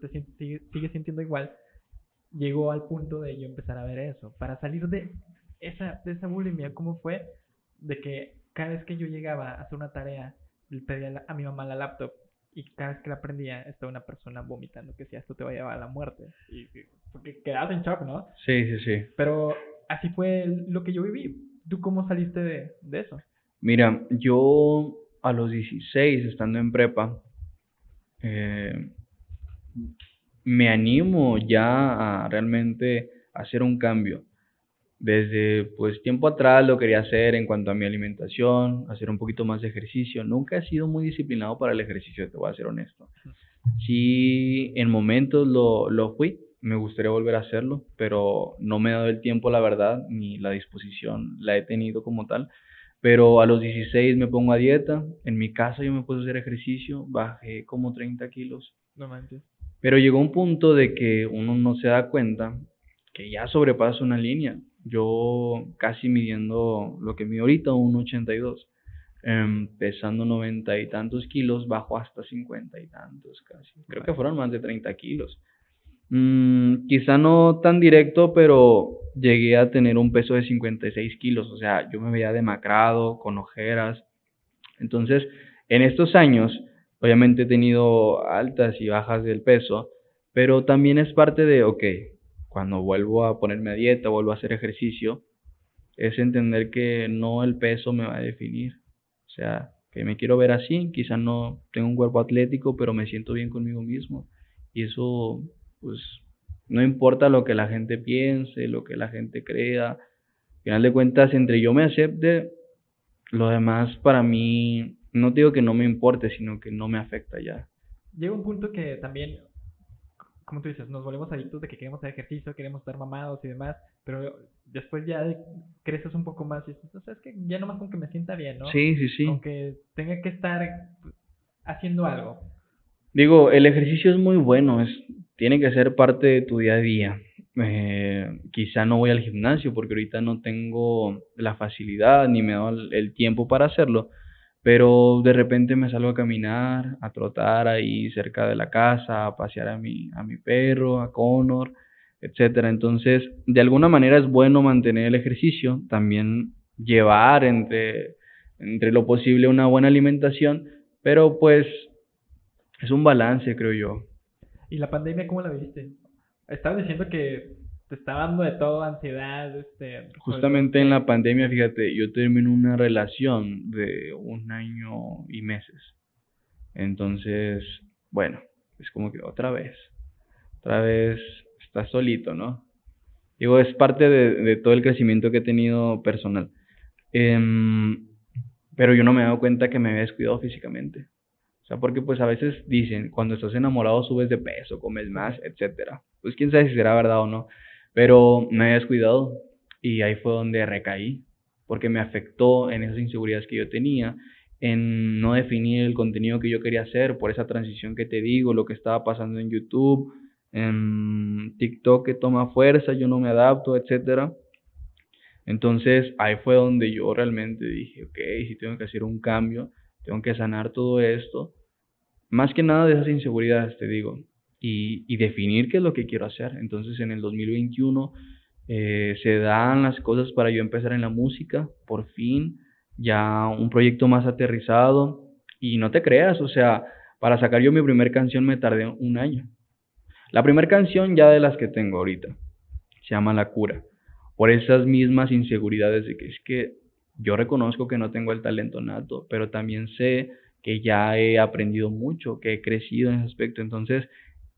te, sigues, sintiendo igual, llegó al punto de yo empezar a ver eso. Para salir de esa, de esa bulimia, ¿cómo fue? De que cada vez que yo llegaba a hacer una tarea, le pedía a mi mamá la laptop y cada vez que la aprendía estaba una persona vomitando que si esto te va a llevar a la muerte. Y, porque quedabas en shock, ¿no? Sí, sí, sí. Pero así fue lo que yo viví. ¿Tú cómo saliste de, de eso? Mira, yo a los 16, estando en prepa, eh, me animo ya a realmente hacer un cambio desde pues tiempo atrás lo quería hacer en cuanto a mi alimentación, hacer un poquito más de ejercicio. Nunca he sido muy disciplinado para el ejercicio, te voy a ser honesto. Sí, en momentos lo, lo fui, me gustaría volver a hacerlo, pero no me he dado el tiempo, la verdad, ni la disposición la he tenido como tal. Pero a los 16 me pongo a dieta, en mi casa yo me puedo hacer ejercicio, bajé como 30 kilos. No manches. Pero llegó un punto de que uno no se da cuenta que ya sobrepasa una línea yo casi midiendo lo que mido ahorita, un 82, eh, pesando 90 y tantos kilos, bajo hasta 50 y tantos casi. Creo que fueron más de 30 kilos. Mm, quizá no tan directo, pero llegué a tener un peso de 56 kilos. O sea, yo me veía demacrado, con ojeras. Entonces, en estos años, obviamente he tenido altas y bajas del peso, pero también es parte de, ok, cuando vuelvo a ponerme a dieta, vuelvo a hacer ejercicio, es entender que no el peso me va a definir. O sea, que me quiero ver así, quizás no tengo un cuerpo atlético, pero me siento bien conmigo mismo. Y eso, pues, no importa lo que la gente piense, lo que la gente crea. Al final de cuentas, entre yo me acepte, lo demás para mí, no digo que no me importe, sino que no me afecta ya. Llega un punto que también como tú dices, nos volvemos adictos de que queremos hacer ejercicio, queremos estar mamados y demás, pero después ya creces un poco más y dices, o sea, es que ya nomás con que me sienta bien, ¿no? Sí, sí, sí. Aunque tenga que estar haciendo algo. Digo, el ejercicio es muy bueno, es, tiene que ser parte de tu día a día. Eh, quizá no voy al gimnasio porque ahorita no tengo la facilidad ni me da el tiempo para hacerlo, pero de repente me salgo a caminar, a trotar ahí cerca de la casa, a pasear a mi, a mi perro, a Connor, etcétera. Entonces, de alguna manera es bueno mantener el ejercicio, también llevar entre, entre lo posible una buena alimentación, pero pues es un balance, creo yo. ¿Y la pandemia cómo la viste? Estabas diciendo que te está dando de todo, ansiedad, este... Pues, Justamente en la pandemia, fíjate, yo terminé una relación de un año y meses. Entonces, bueno, es como que otra vez, otra vez estás solito, ¿no? Digo, es parte de, de todo el crecimiento que he tenido personal. Em, pero yo no me he dado cuenta que me había descuidado físicamente. O sea, porque pues a veces dicen, cuando estás enamorado subes de peso, comes más, etcétera. Pues quién sabe si será verdad o no. Pero me había descuidado y ahí fue donde recaí, porque me afectó en esas inseguridades que yo tenía, en no definir el contenido que yo quería hacer, por esa transición que te digo, lo que estaba pasando en YouTube, en TikTok que toma fuerza, yo no me adapto, etcétera. Entonces ahí fue donde yo realmente dije, ok, si tengo que hacer un cambio, tengo que sanar todo esto. Más que nada de esas inseguridades, te digo y, definir qué es lo que quiero hacer. Entonces en el 2021 eh, se dan las cosas para yo empezar en la música, por fin, ya un proyecto más aterrizado. Y no te creas, o sea, para sacar yo mi primer canción me tardé un año. La primera canción ya de las que tengo ahorita se llama La Cura, por esas mismas inseguridades de que es que yo reconozco que no tengo el talento nato, pero también sé que ya he aprendido mucho, que he crecido en ese aspecto. Entonces,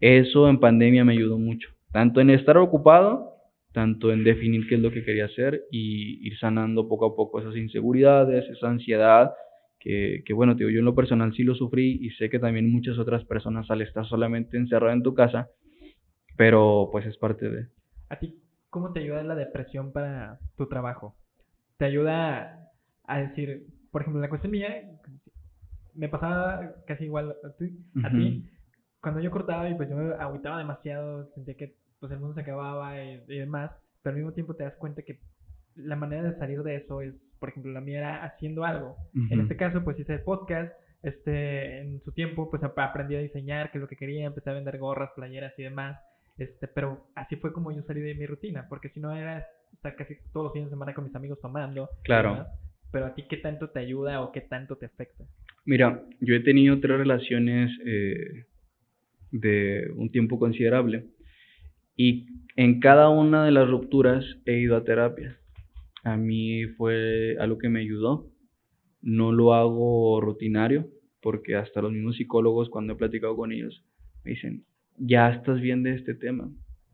eso en pandemia me ayudó mucho, tanto en estar ocupado, tanto en definir qué es lo que quería hacer y ir sanando poco a poco esas inseguridades, esa ansiedad, que, que bueno, yo en lo personal sí lo sufrí y sé que también muchas otras personas al estar solamente encerrado en tu casa, pero pues es parte de... ¿A ti cómo te ayuda la depresión para tu trabajo? ¿Te ayuda a decir, por ejemplo, la cuestión mía, me pasaba casi igual a ti, a ti cuando yo cortaba y pues yo me agüitaba demasiado, sentía que pues el mundo se acababa y, demás, pero al mismo tiempo te das cuenta que la manera de salir de eso es, por ejemplo, la mía era haciendo algo. En este caso, pues hice podcast, este, en su tiempo, pues aprendí a diseñar, que es lo que quería, empecé a vender gorras, playeras y demás, este, pero así fue como yo salí de mi rutina, porque si no era estar casi todos los fines de semana con mis amigos tomando. Claro. pero a ti, ¿qué tanto te ayuda o qué tanto te afecta? Mira, yo he tenido tres relaciones eh, de un tiempo considerable. Y en cada una de las rupturas he ido a terapia. A mí fue algo que me ayudó. No lo hago rutinario, porque hasta los mismos psicólogos, cuando he platicado con ellos, me dicen, ya estás bien de este tema.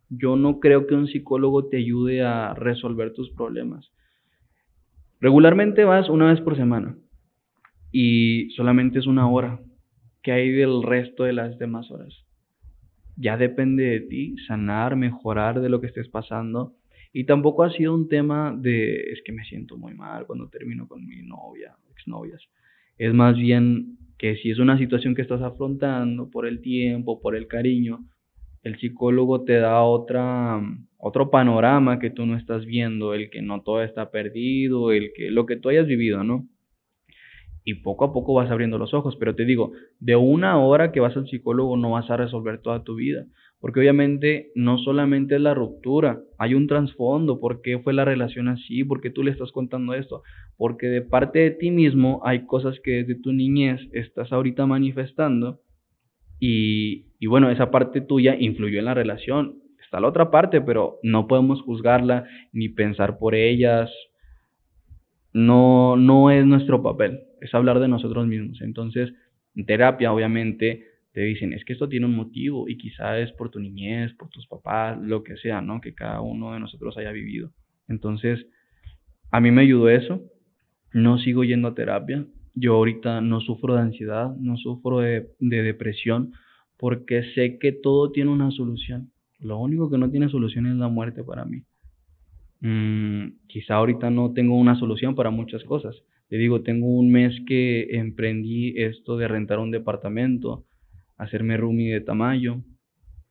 Yo no creo que un psicólogo te ayude a resolver tus problemas. Regularmente vas una vez por semana y solamente es una hora. ¿Qué hay del resto de las demás horas? Ya depende de ti sanar, mejorar de lo que estés pasando. Y tampoco ha sido un tema de, es que me siento muy mal cuando termino con mi novia, exnovias. Es más bien que si es una situación que estás afrontando por el tiempo, por el cariño, el psicólogo te da otra, otro panorama que tú no estás viendo, el que no todo está perdido, el que, lo que tú hayas vivido, ¿no? Y poco a poco vas abriendo los ojos. Pero te digo, de una hora que vas al psicólogo no vas a resolver toda tu vida, porque obviamente no solamente es la ruptura, hay un trasfondo, por qué fue la relación así, por qué tú le estás contando esto, porque de parte de ti mismo hay cosas que desde tu niñez estás ahorita manifestando y, y bueno, esa parte tuya influyó en la relación. Está la otra parte, pero no podemos juzgarla ni pensar por ellas. No, no es nuestro papel es hablar de nosotros mismos. Entonces, en terapia, obviamente, te dicen, es que esto tiene un motivo y quizá es por tu niñez, por tus papás, lo que sea, ¿no? Que cada uno de nosotros haya vivido. Entonces, a mí me ayudó eso. No sigo yendo a terapia. Yo ahorita no sufro de ansiedad, no sufro de, depresión, porque sé que todo tiene una solución. Lo único que no tiene solución es la muerte para mí. Mm, quizá ahorita no tengo una solución para muchas cosas, te digo, tengo un mes que emprendí esto de rentar un departamento, hacerme roomie de Tamayo,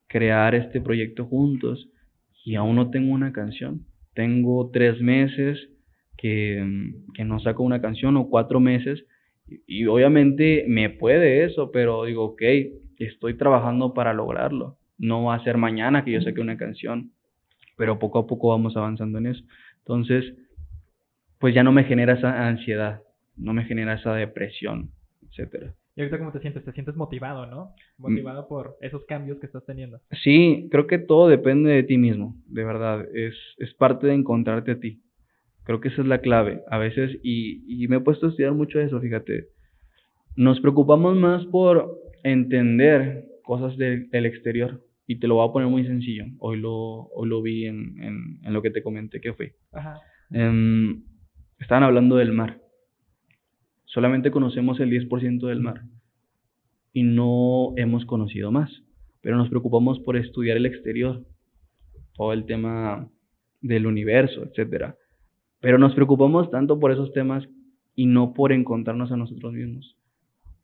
crear este proyecto juntos y aún no tengo una canción. Tengo tres meses que, que no saco una canción o cuatro meses y, y obviamente me puede eso, pero digo, ok, estoy trabajando para lograrlo. No va a ser mañana que yo saque una canción, pero poco a poco vamos avanzando en eso. Entonces, pues ya no me genera esa ansiedad, no me genera esa depresión, etcétera. ¿Y ahorita cómo te sientes? ¿Te sientes motivado, no? Motivado por esos cambios que estás teniendo. Sí, creo que todo depende de ti mismo, de verdad. Es, es parte de encontrarte a ti. Creo que esa es la clave. A veces, y, y me he puesto a estudiar mucho eso, fíjate. Nos preocupamos más por entender cosas del, exterior. Y te lo voy a poner muy sencillo. Hoy lo, hoy lo vi en, en, en lo que te comenté que fue. Ajá. Em, Estaban hablando del mar. Solamente conocemos el 10% del mar y no hemos conocido más, pero nos preocupamos por estudiar el exterior, todo el tema del universo, etc. Pero nos preocupamos tanto por esos temas y no por encontrarnos a nosotros mismos,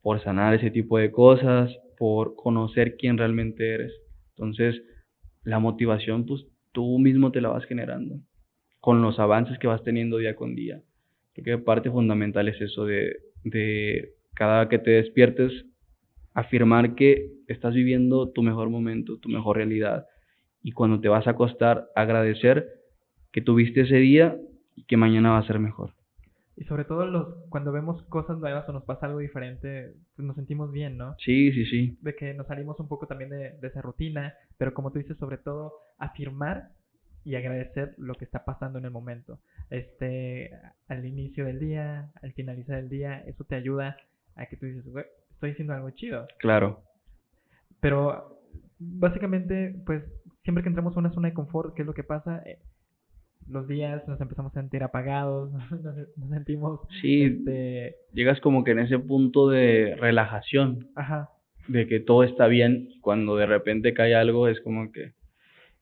por sanar ese tipo de cosas, por conocer quién realmente eres. Entonces, la motivación, pues tú mismo te la vas generando con los avances que vas teniendo día con día. Creo que parte fundamental es eso de, de cada que te despiertes, afirmar que estás viviendo tu mejor momento, tu mejor realidad. Y cuando te vas a acostar, agradecer que tuviste ese día y que mañana va a ser mejor. Y sobre todo los, cuando vemos cosas nuevas o nos pasa algo diferente, pues nos sentimos bien, ¿no? Sí, sí, sí. De que nos salimos un poco también de, de esa rutina, pero como tú dices, sobre todo afirmar y agradecer lo que está pasando en el momento. Este, al inicio del día, al finalizar el día, eso te ayuda a que tú dices, güey, estoy haciendo algo chido. Claro. Pero básicamente, pues siempre que entramos a una zona de confort, ¿qué es lo que pasa? Los días nos empezamos a sentir apagados, nos, sentimos... Sí, este... llegas como que en ese punto de relajación. Ajá. De que todo está bien, cuando de repente cae algo es como que...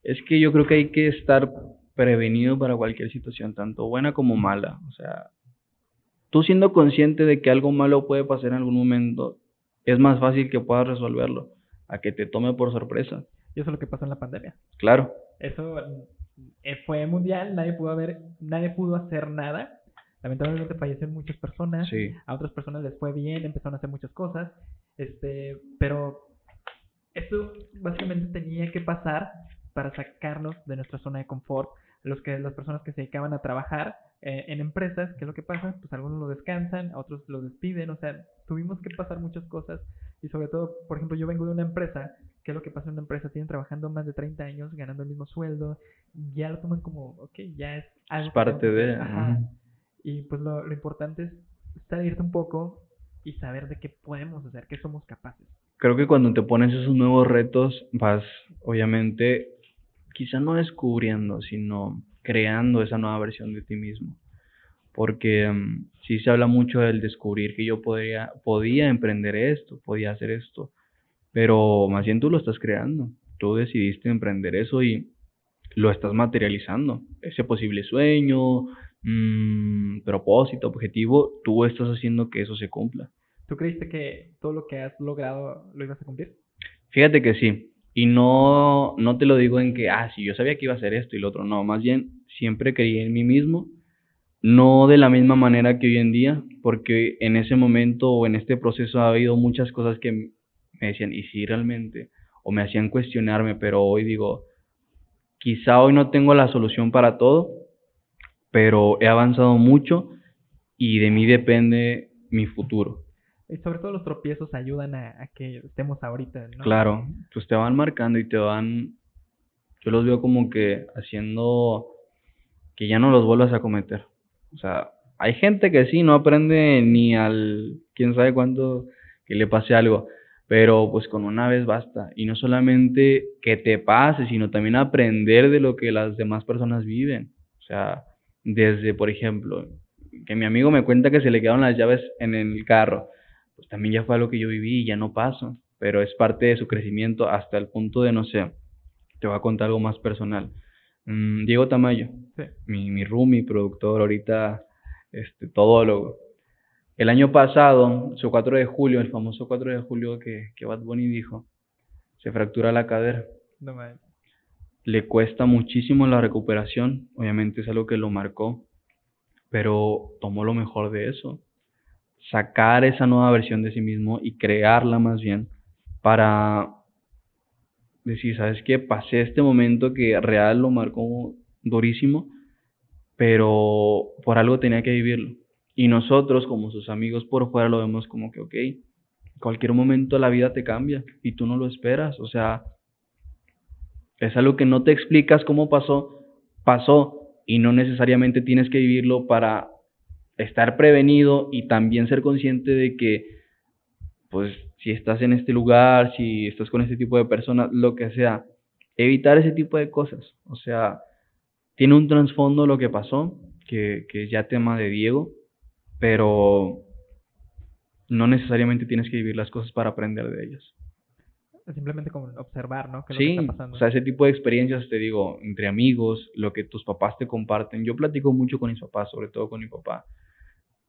Es que yo creo que hay que estar prevenido para cualquier situación, tanto buena como mala. O sea, tú siendo consciente de que algo malo puede pasar en algún momento, es más fácil que puedas resolverlo a que te tome por sorpresa. Y eso es lo que pasó en la pandemia. Claro. Eso fue mundial, nadie pudo haber, nadie pudo hacer nada. Lamentablemente fallecieron muchas personas, a otras personas les fue bien, empezaron a hacer muchas cosas, este, pero esto básicamente tenía que pasar para sacarnos de nuestra zona de confort. Los que, las personas que se dedicaban a trabajar eh, en empresas, ¿qué es lo que pasa? Pues algunos lo descansan, otros lo despiden, o sea, tuvimos que pasar muchas cosas y sobre todo, por ejemplo, yo vengo de una empresa ¿Qué es lo que pasa en una empresa? Tienen trabajando más de 30 años, ganando el mismo sueldo, ya lo toman como, ok, ya es algo. Es parte de. Ajá. Y pues lo, lo importante es salirte un poco y saber de qué podemos hacer, qué somos capaces. Creo que cuando te pones esos nuevos retos, vas, obviamente, quizá no descubriendo, sino creando esa nueva versión de ti mismo. Porque um, sí se habla mucho del descubrir que yo podría, podía emprender esto, podía hacer esto pero más bien tú lo estás creando. Tú decidiste emprender eso y lo estás materializando. Ese posible sueño, mmm, propósito, objetivo, tú estás haciendo que eso se cumpla. ¿Tú creíste que todo lo que has logrado lo ibas a cumplir? Fíjate que sí. Y no, no te lo digo en que, ah, sí, yo sabía que iba a hacer esto y lo otro. No, más bien siempre creí en mí mismo. No de la misma manera que hoy en día, porque en ese momento o en este proceso ha habido muchas cosas que me decían, ¿y si realmente? O me hacían cuestionarme, pero hoy digo, quizá hoy no tengo la solución para todo, pero he avanzado mucho y de mí depende mi futuro. Y sobre todo los tropiezos ayudan a, que estemos ahorita, ¿no? Claro, pues te van marcando y te van, yo los veo como que haciendo que ya no los vuelvas a cometer. O sea, hay gente que sí, no aprende ni al, quién sabe cuánto, que le pase algo, pero pues con una vez basta. Y no solamente que te pase, sino también aprender de lo que las demás personas viven. O sea, desde, por ejemplo, que mi amigo me cuenta que se le quedaron las llaves en el carro, pues también ya fue algo que yo viví y ya no paso, pero es parte de su crecimiento hasta el punto de, no sé, te voy a contar algo más personal. Mm, Diego Tamayo, mi, mi mi productor, ahorita este, todólogo, el año pasado, su 4 de julio, el famoso 4 de julio que, que Bad Bunny dijo, se fractura la cadera. No Le cuesta muchísimo la recuperación, obviamente es algo que lo marcó, pero tomó lo mejor de eso. Sacar esa nueva versión de sí mismo y crearla más bien para decir, ¿sabes qué? Pasé este momento que real lo marcó durísimo, pero por algo tenía que vivirlo y nosotros, como sus amigos por fuera, lo vemos como que, ok, cualquier momento la vida te cambia y tú no lo esperas. O sea, es algo que no te explicas cómo pasó, pasó y no necesariamente tienes que vivirlo para estar prevenido y también ser consciente de que, pues, si estás en este lugar, si estás con este tipo de personas, lo que sea, evitar ese tipo de cosas. O sea, tiene un trasfondo lo que pasó, que, que ya tema de Diego, pero no necesariamente tienes que vivir las cosas para aprender de ellas. Simplemente como observar, ¿no? sí, o sea, ese tipo de experiencias, te digo, entre amigos, lo que tus papás te comparten. Yo platico mucho con mis papás, sobre todo con mi papá,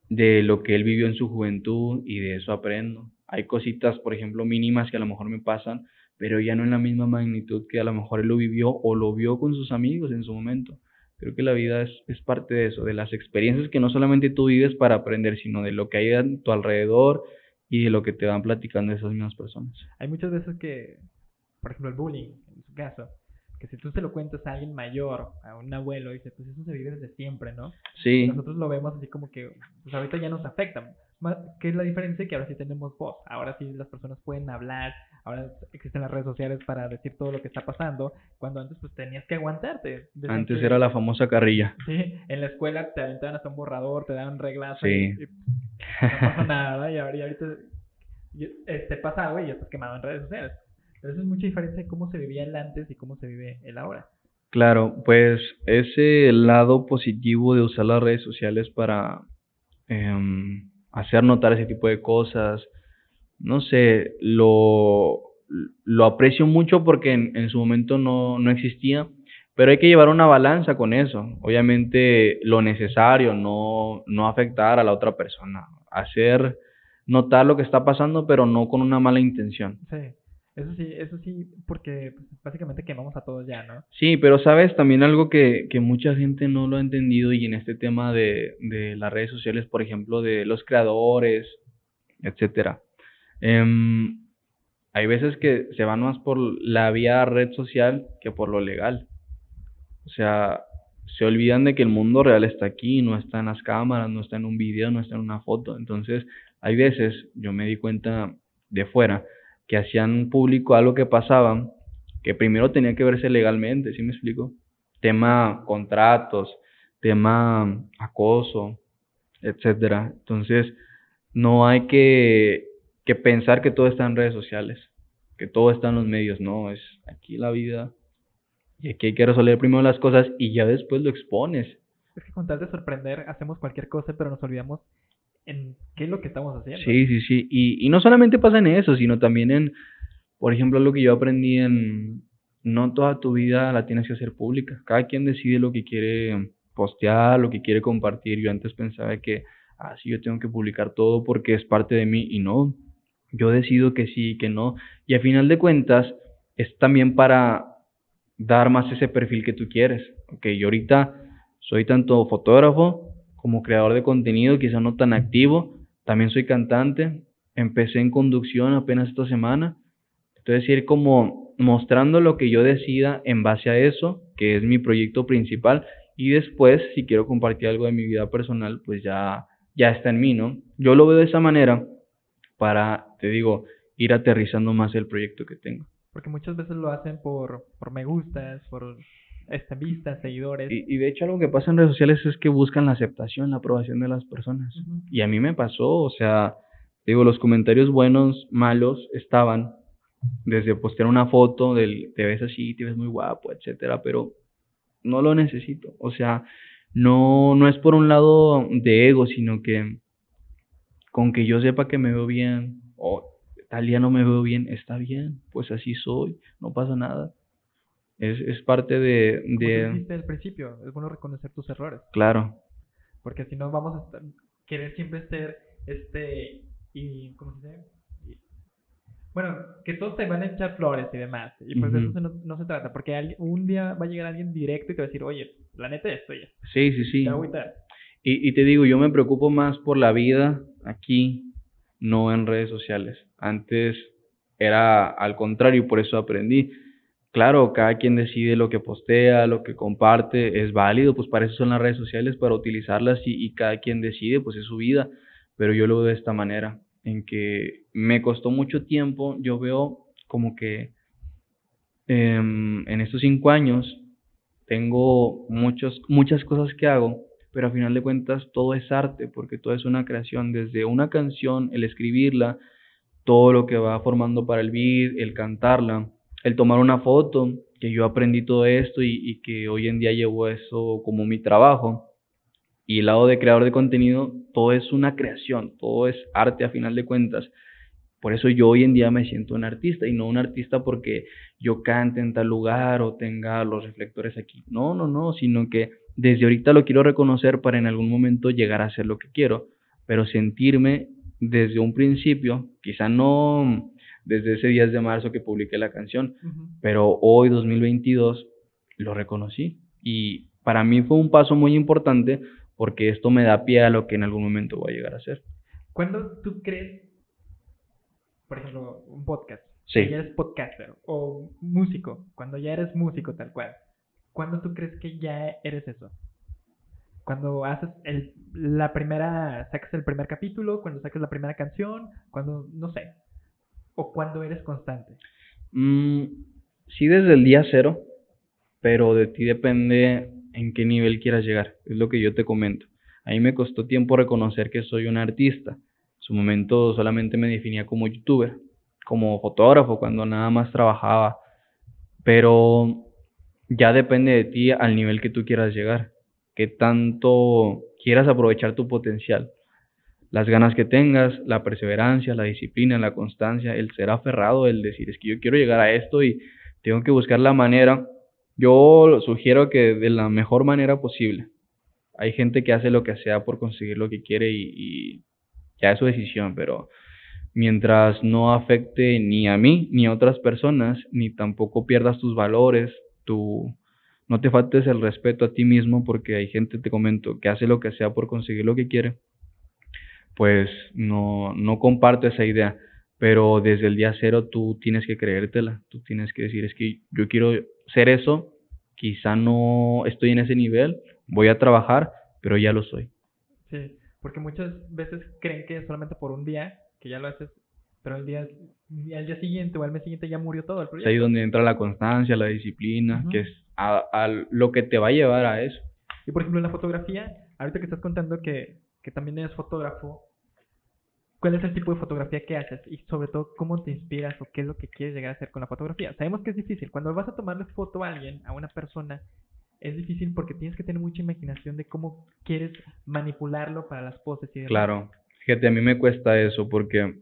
de lo que él vivió en su juventud y de eso aprendo. Hay cositas, por ejemplo, mínimas que a lo mejor me pasan, pero ya no en la misma magnitud que a lo mejor él lo vivió o lo vio con sus amigos en su momento. Creo que la vida es, es parte de eso, de las experiencias que no solamente tú vives para aprender, sino de lo que hay a tu alrededor y de lo que te van platicando esas mismas personas. Hay muchas veces que, por ejemplo, el bullying, en su caso, que si tú se lo cuentas a alguien mayor, a un abuelo, dice, pues eso se vive desde siempre, ¿no? Sí. Nosotros lo vemos así como que, pues ahorita ya nos afecta. ¿Qué es la diferencia? Que ahora sí tenemos voz, ahora sí las personas pueden hablar, ahora existen las redes sociales para decir todo lo que está pasando, cuando antes pues tenías que aguantarte. antes era la famosa carrilla. Sí, en la escuela te aventaban hasta un borrador, te daban reglas sí. y, no pasa nada, y ahorita te pasa algo y ya estás quemado en redes sociales. Pero eso es mucha diferencia de cómo se vivía el antes y cómo se vive el ahora. Claro, pues ese lado positivo de usar las redes sociales para em, hacer notar ese tipo de cosas, no sé, lo, lo aprecio mucho porque en, en su momento no, no existía, pero hay que llevar una balanza con eso. Obviamente lo necesario, no, no afectar a la otra persona, hacer notar lo que está pasando, pero no con una mala intención. Sí. Eso sí, eso sí, porque pues, básicamente quemamos a todos ya, ¿no? Sí, pero sabes, también algo que, que mucha gente no lo ha entendido y en este tema de, de las redes sociales, por ejemplo, de los creadores, etcétera. Em, hay veces que se van más por la vía red social que por lo legal. O sea, se olvidan de que el mundo real está aquí, no está en las cámaras, no está en un video, no está en una foto. Entonces, hay veces, yo me di cuenta de fuera, que hacían público algo que pasaba, que primero tenía que verse legalmente, ¿sí me explico? Tema contratos, tema acoso, etcétera. Entonces, no hay que, que pensar que todo está en redes sociales, que todo está en los medios, no, es aquí la vida y aquí hay que resolver primero las cosas y ya después lo expones. Es que con tal de sorprender hacemos cualquier cosa, pero nos olvidamos en qué es lo que estamos haciendo. Sí, sí, sí. Y, y no solamente pasa en eso, sino también en, por ejemplo, lo que yo aprendí en, no toda tu vida la tienes que hacer pública. Cada quien decide lo que quiere postear, lo que quiere compartir. Yo antes pensaba que, ah, sí, yo tengo que publicar todo porque es parte de mí y no. Yo decido que sí, que no. Y a final de cuentas, es también para dar más ese perfil que tú quieres. Ok, yo ahorita soy tanto fotógrafo como creador de contenido, quizá no tan activo. También soy cantante. Empecé en conducción apenas esta semana. Entonces, ir como mostrando lo que yo decida en base a eso, que es mi proyecto principal. Y después, si quiero compartir algo de mi vida personal, pues ya, ya está en mí, ¿no? Yo lo veo de esa manera para, te digo, ir aterrizando más el proyecto que tengo. Porque muchas veces lo hacen por, por me gustas, por este, vistas, seguidores. Y, y, de hecho algo que pasa en redes sociales es que buscan la aceptación, la aprobación de las personas. Y a mí me pasó, o sea, digo, los comentarios buenos, malos, estaban desde postear una foto del te ves así, te ves muy guapo, etcétera, pero no lo necesito. O sea, no, no es por un lado de ego, sino que con que yo sepa que me veo bien, o tal día no me veo bien, está bien, pues así soy, no pasa nada. Es, es parte de... de... al principio, es bueno reconocer tus errores. Claro. Porque si no vamos a estar, querer siempre ser, este, y, ¿cómo se dice? bueno, que todos te van a echar flores y demás. Y pues de eso no, no, se trata, porque un día va a llegar alguien directo y te va a decir, oye, la neta esto ya. Sí, sí, sí. Y, y te digo, yo me preocupo más por la vida aquí, no en redes sociales. Antes era al contrario por eso aprendí claro, cada quien decide lo que postea, lo que comparte, es válido, pues para eso son las redes sociales, para utilizarlas y, cada quien decide, pues es su vida, pero yo lo veo de esta manera, en que me costó mucho tiempo, yo veo como que em, en estos cinco años tengo muchos, muchas cosas que hago, pero a final de cuentas todo es arte, porque todo es una creación, desde una canción, el escribirla, todo lo que va formando para el beat, el cantarla, el tomar una foto, que yo aprendí todo esto y, que hoy en día llevo eso como mi trabajo. Y el lado de creador de contenido, todo es una creación, todo es arte a final de cuentas. Por eso yo hoy en día me siento un artista y no un artista porque yo cante en tal lugar o tenga los reflectores aquí. No, no, no, sino que desde ahorita lo quiero reconocer para en algún momento llegar a ser lo que quiero, pero sentirme desde un principio, quizá no desde ese 10 de marzo que publiqué la canción, pero hoy 2022 lo reconocí y para mí fue un paso muy importante porque esto me da pie a lo que en algún momento voy a llegar a ser. ¿Cuándo tú crees, por ejemplo, un podcast? Sí. ya eres podcaster o músico, cuando ya eres músico tal cual. ¿Cuándo tú crees que ya eres eso? Cuando haces el, la primera, sacas el primer capítulo, cuando sacas la primera canción, cuando, no sé, o cuando eres constante. Mm, sí, desde el día cero, pero de ti depende en qué nivel quieras llegar, es lo que yo te comento. A mí me costó tiempo reconocer que soy un artista. En su momento solamente me definía como youtuber, como fotógrafo, cuando nada más trabajaba. Pero ya depende de ti al nivel que tú quieras llegar que tanto quieras aprovechar tu potencial. Las ganas que tengas, la perseverancia, la disciplina, la constancia, el ser aferrado, el decir, es que yo quiero llegar a esto y tengo que buscar la manera. Yo sugiero que de la mejor manera posible. Hay gente que hace lo que sea por conseguir lo que quiere y, ya es su decisión, pero mientras no afecte ni a mí ni a otras personas, ni tampoco pierdas tus valores, tu, no te faltes el respeto a ti mismo porque hay gente, te comento, que hace lo que sea por conseguir lo que quiere. Pues no, no comparto esa idea, pero desde el día cero tú tienes que creértela, tú tienes que decir, es que yo quiero ser eso, quizá no estoy en ese nivel, voy a trabajar, pero ya lo soy. Sí, porque muchas veces creen que solamente por un día que ya lo haces pero el día, al día siguiente o al mes siguiente ya murió todo el proyecto. Es ahí donde entra la constancia, la disciplina, que es a, lo que te va a llevar a eso. Y por ejemplo, en la fotografía, ahorita que estás contando que, que también eres fotógrafo, ¿cuál es el tipo de fotografía que haces? Y sobre todo, ¿cómo te inspiras o qué es lo que quieres llegar a hacer con la fotografía? Sabemos que es difícil. Cuando vas a tomarle foto a alguien, a una persona, es difícil porque tienes que tener mucha imaginación de cómo quieres manipularlo para las poses y demás. Claro. Fíjate, a mí me cuesta eso porque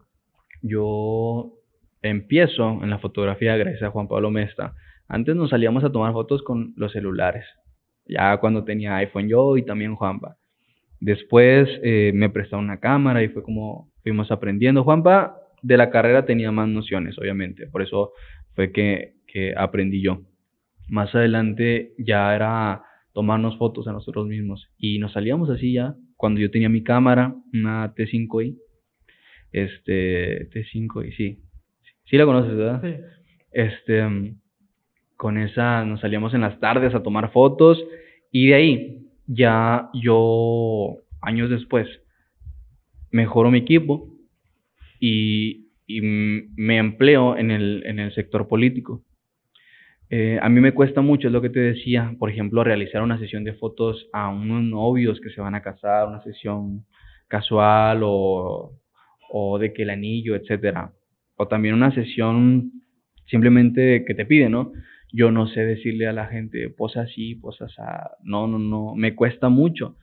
yo empiezo en la fotografía gracias a Juan Pablo Mesta. Antes nos salíamos a tomar fotos con los celulares, ya cuando tenía iPhone yo y también Juanpa. Después eh, me prestó una cámara y fue como fuimos aprendiendo. Juanpa de la carrera tenía más nociones, obviamente, por eso fue que, que aprendí yo. Más adelante ya era tomarnos fotos a nosotros mismos y nos salíamos así ya cuando yo tenía mi cámara, una T5i, este, T5 y sí, sí la conoces, ¿verdad? Sí. Este, con esa nos salíamos en las tardes a tomar fotos y de ahí ya yo, años después, mejoro mi equipo y, me empleo en el, en el sector político. Eh, a mí me cuesta mucho, es lo que te decía, por ejemplo, realizar una sesión de fotos a unos novios que se van a casar, una sesión casual o o de que el anillo, etcétera. O también una sesión simplemente que te pide, ¿no? Yo no sé decirle a la gente, posa así, posa así. No, no, no, me cuesta mucho.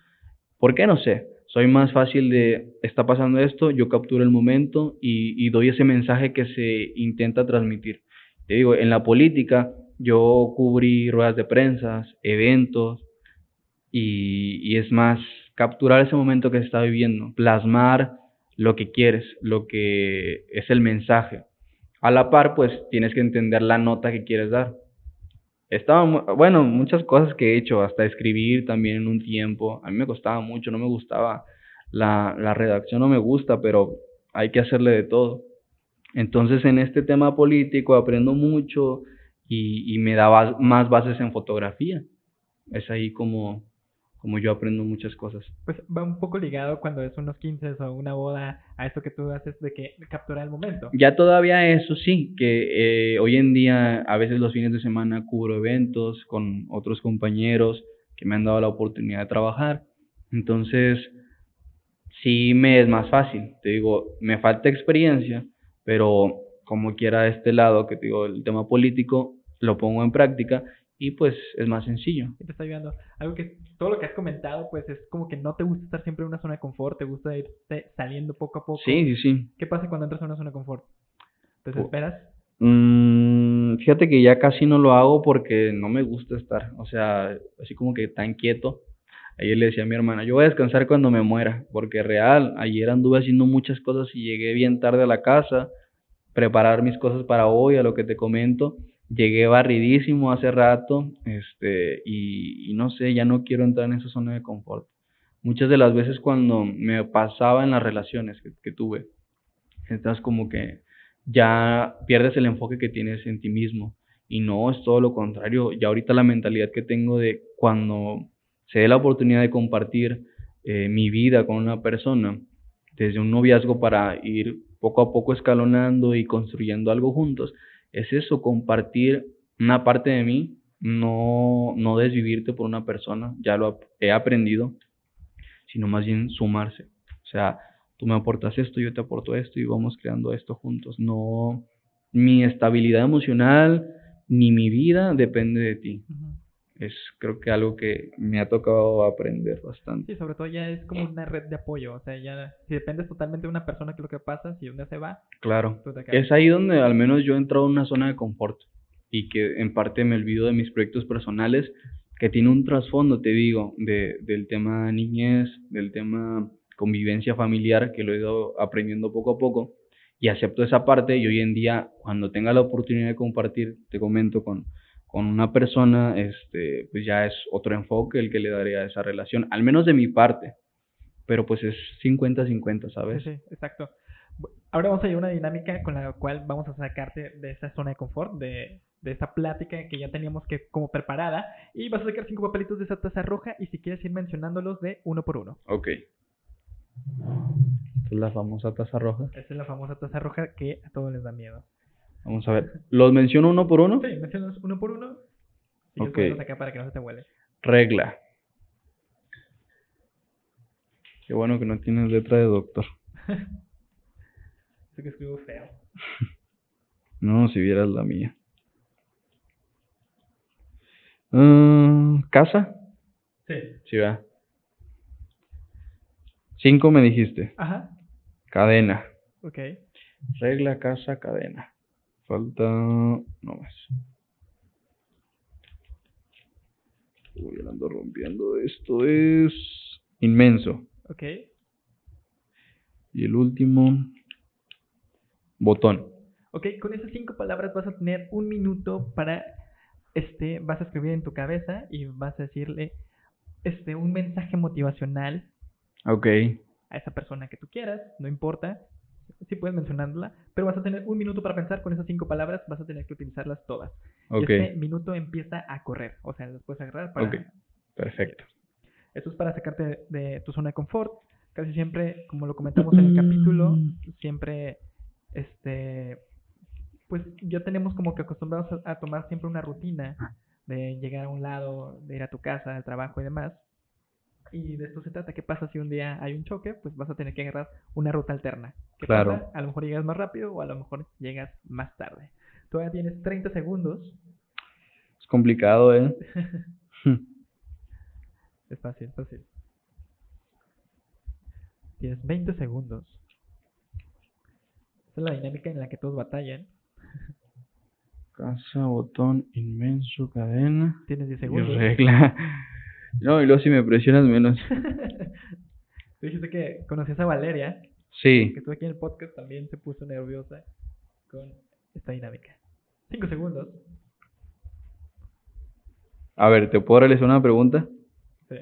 ¿Por qué? No sé. Soy más fácil de, está pasando esto, yo capturo el momento y, doy ese mensaje que se intenta transmitir. Te digo, en la política yo cubrí ruedas de prensa, eventos, y, y, es más capturar ese momento que se está viviendo, plasmar lo que quieres, lo que es el mensaje. A la par, pues tienes que entender la nota que quieres dar. Estaba, bueno, muchas cosas que he hecho, hasta escribir también en un tiempo. A mí me costaba mucho, no me gustaba. La, la redacción no me gusta, pero hay que hacerle de todo. Entonces, en este tema político aprendo mucho y, y me da más bases en fotografía. Es ahí como, como yo aprendo muchas cosas. Pues va un poco ligado cuando es unos 15 o una boda a eso que tú haces de que capturar el momento. Ya todavía eso sí, que eh, hoy en día a veces los fines de semana cubro eventos con otros compañeros que me han dado la oportunidad de trabajar. Entonces, sí me es más fácil. Te digo, me falta experiencia, pero como quiera este lado, que te digo, el tema político, lo pongo en práctica y pues es más sencillo. te está ayudando. Algo que todo lo que has comentado, pues es como que no te gusta estar siempre en una zona de confort, te gusta irte saliendo poco a poco. Sí, sí, sí. ¿Qué pasa cuando entras en una zona de confort? ¿Te esperas? Mm, fíjate que ya casi no lo hago porque no me gusta estar, o sea, así como que tan quieto. Ayer le decía a mi hermana, yo voy a descansar cuando me muera, porque real, ayer anduve haciendo muchas cosas y llegué bien tarde a la casa, preparar mis cosas para hoy, a lo que te comento, llegué barridísimo hace rato, este, y, no sé, ya no quiero entrar en esa zona de confort. Muchas de las veces cuando me pasaba en las relaciones que, tuve, estás como que ya pierdes el enfoque que tienes en ti mismo. Y no, es todo lo contrario. Ya ahorita la mentalidad que tengo de cuando se dé la oportunidad de compartir eh, mi vida con una persona, desde un noviazgo para ir poco a poco escalonando y construyendo algo juntos, es eso, compartir una parte de mí, no, no desvivirte por una persona, ya lo he aprendido, sino más bien sumarse. O sea, tú me aportas esto, yo te aporto esto y vamos creando esto juntos. No, mi estabilidad emocional ni mi vida depende de ti es creo que algo que me ha tocado aprender bastante. Sí, sobre todo ya es como una red de apoyo, o sea, ya si dependes totalmente de una persona que lo que pasa, si dónde se va. Claro. Es ahí donde al menos yo he entrado en una zona de confort y que en parte me olvido de mis proyectos personales que tiene un trasfondo, te digo, de, del tema niñez, del tema convivencia familiar que lo he ido aprendiendo poco a poco y acepto esa parte y hoy en día cuando tenga la oportunidad de compartir, te comento con con una persona, este, pues ya es otro enfoque el que le daría a esa relación, al menos de mi parte, pero pues es 50-50, ¿sabes? Sí, exacto. Ahora vamos a ir a una dinámica con la cual vamos a sacarte de esa zona de confort, de, de esta plática que ya teníamos que como preparada, y vas a sacar cinco papelitos de esa taza roja y si quieres ir mencionándolos de uno por uno. Ok. es la famosa taza roja. Esa es la famosa taza roja que a todos les da miedo. Vamos a ver. ¿Los menciono uno por uno? Sí, mencionas uno por uno. Y ok. acá para que no se te huele. Regla. Qué bueno que no tienes letra de doctor. Eso que escribo feo. no, si vieras la mía. Uh, ¿Casa? Sí. Sí, va. Cinco me dijiste. Ajá. Cadena. Ok. Regla, casa, cadena. Falta. No más. Uy, ando rompiendo. Esto es. Inmenso. Ok. Y el último. Botón. Ok, con esas cinco palabras vas a tener un minuto para. Este, vas a escribir en tu cabeza y vas a decirle este, un mensaje motivacional. Ok. A esa persona que tú quieras, no importa sí puedes mencionarla, pero vas a tener un minuto para pensar con esas cinco palabras, vas a tener que utilizarlas todas. Ok. Y este minuto empieza a correr, o sea, las puedes agarrar para... Ok, perfecto. Esto es para sacarte de tu zona de confort. Casi siempre, como lo comentamos en el capítulo, siempre, este, pues ya tenemos como que acostumbrados a, a tomar siempre una rutina de llegar a un lado, de ir a tu casa, al trabajo y demás. Y de esto se trata. ¿Qué pasa si un día hay un choque? Pues vas a tener que agarrar una ruta alterna. ¿Qué Claro. pasa? A lo mejor llegas más rápido o a lo mejor llegas más tarde. Todavía tienes 30 segundos. Es complicado, ¿eh? Es fácil, es fácil. Tienes 20 segundos. Esa es la dinámica en la que todos batallan. Casa, botón, inmenso, cadena. Tienes 10 Y segundos. regla. No, y luego si me presionas menos. Tú dijiste que conocías a Valeria, Sí. que estuvo aquí en el podcast, también se puso nerviosa con esta dinámica. 5 segundos. A ver, ¿te puedo realizar una pregunta? Sí.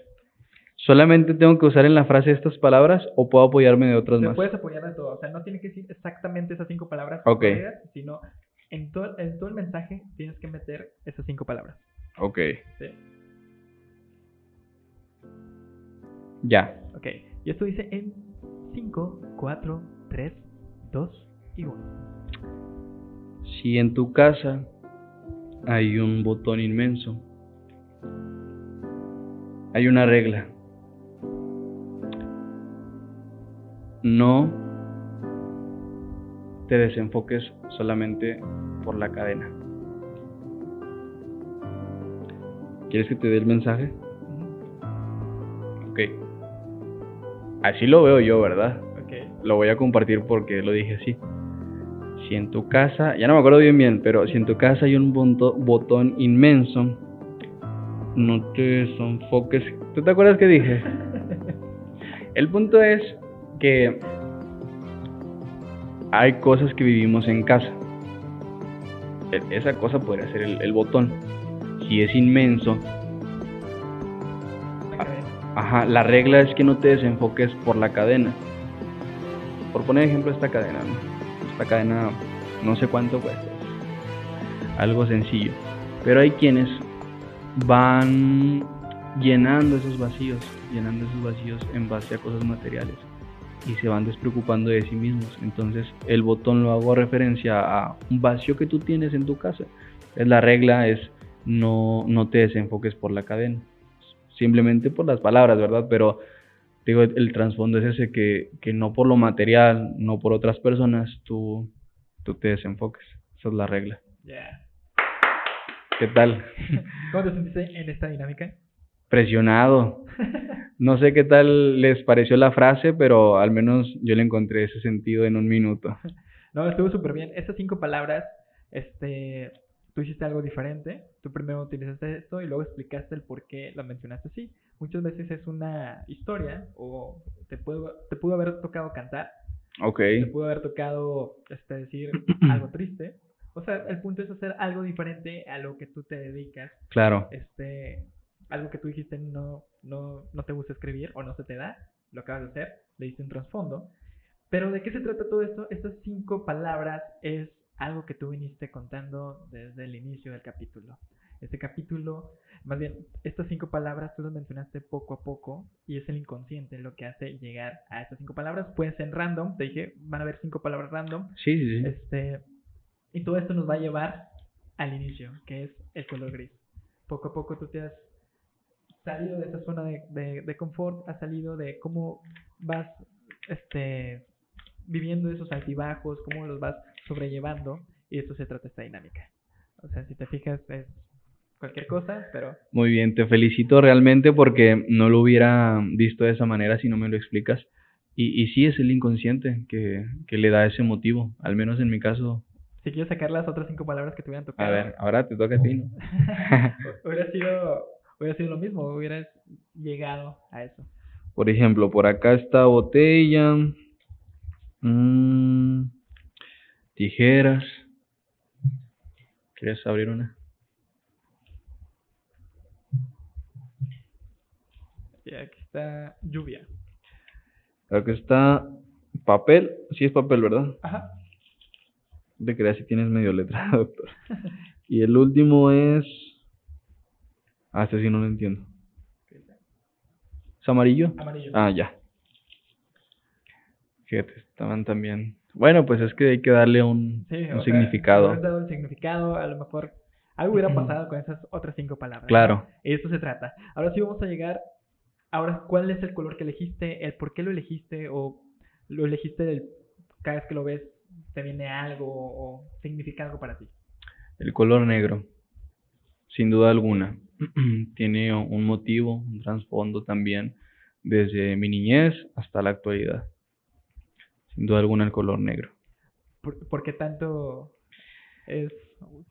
¿Solamente tengo que usar en la frase estas palabras o puedo apoyarme de otras Te más? puedes apoyar de todo. O sea, no tiene que decir exactamente esas cinco palabras, Ok. sino en todo, en todo el mensaje tienes que meter esas cinco palabras. Ok. ¿sí? Ya. Ok. Y esto dice en 5, 4, 3, 2 y 1. Si en tu casa hay un botón inmenso, hay una regla. No te desenfoques solamente por la cadena. ¿Quieres que te dé el mensaje? Así lo veo yo, ¿verdad? Lo voy a compartir porque lo dije así. Si en tu casa, ya no me acuerdo bien bien, pero si en tu casa hay un botón inmenso, no te desenfoques. ¿Tú te acuerdas que dije? El punto es que hay cosas que vivimos en casa. E- Esa cosa podría ser el, el botón. Si es inmenso. La regla es que no te desenfoques por la cadena. Por poner ejemplo esta cadena, ¿no? Esta cadena no sé cuánto cuesta, algo sencillo. Pero hay quienes van llenando esos vacíos, llenando esos vacíos en base a cosas materiales y se van despreocupando de sí mismos. Entonces el botón lo hago referencia a un vacío que tú tienes en tu casa. La regla es no, no te desenfoques por la cadena, simplemente por las palabras, ¿verdad? Pero digo, el trasfondo es ese que, que no por lo material, no por otras personas, tú, tú te desenfoques. Esa es la regla. ¿Qué tal? ¿Cómo te sentiste en esta dinámica? Presionado. No sé qué tal les pareció la frase, pero al menos yo le encontré ese sentido en un minuto. No, estuvo súper bien. Estas cinco palabras, este, tú hiciste algo diferente. Tú primero utilizaste esto y luego explicaste el por qué lo mencionaste así. Muchas veces es una historia o te pudo, te pudo haber tocado cantar. Ok. Te pudo haber tocado este, decir algo triste. O sea, el punto es hacer algo diferente a lo que tú te dedicas. Claro. Este, algo que tú dijiste no, no, no te gusta escribir o no se te da, lo acabas de hacer, le diste un trasfondo. Pero ¿de qué se trata todo esto? Estas cinco palabras es algo que tú viniste contando desde el inicio del capítulo. Este capítulo, más bien, estas cinco palabras tú las mencionaste poco a poco y es el inconsciente lo que hace llegar a estas cinco palabras. Pueden ser random, te dije, van a haber cinco palabras random. Sí, sí, sí. Este, y todo esto nos va a llevar al inicio, que es el color gris. Poco a poco tú te has salido de esa zona de, de, confort, has salido de cómo vas este, viviendo esos altibajos, cómo los vas sobrellevando, y eso se trata esta dinámica. O sea, si te fijas, es cualquier cosa, pero... Muy bien, te felicito realmente porque no lo hubiera visto de esa manera si no me lo explicas. Y, y sí es el inconsciente que, que le da ese motivo, al menos en mi caso. Si quieres sacar las otras cinco palabras que te hubieran tocado. A ver, ahora te toca a ti, ¿no? hubiera sido hubiera sido lo mismo, hubieras llegado a eso. Por ejemplo, por acá está botella, mmm, tijeras. ¿Quieres abrir una? Y aquí está lluvia. Aquí está papel. Sí es papel, ¿verdad? Ajá. Te creas si tienes medio letra, doctor. y el último es Ah, este sí no lo entiendo. ¿Es amarillo? Amarillo. Ah, ya. Fíjate, estaban también. Bueno, pues es que hay que darle un, un significado. Sea, dado un significado, a lo mejor algo hubiera pasado con esas otras cinco palabras. Claro. Y eso se trata. Ahora sí vamos a llegar. Ahora, ¿cuál es el color que elegiste? ¿El por qué lo elegiste? ¿O lo elegiste del, cada vez que lo ves te viene algo o significa algo para ti? El color negro, sin duda alguna. tiene un motivo, un trasfondo también desde mi niñez hasta la actualidad. Sin duda alguna el color negro. ¿Por, qué tanto es,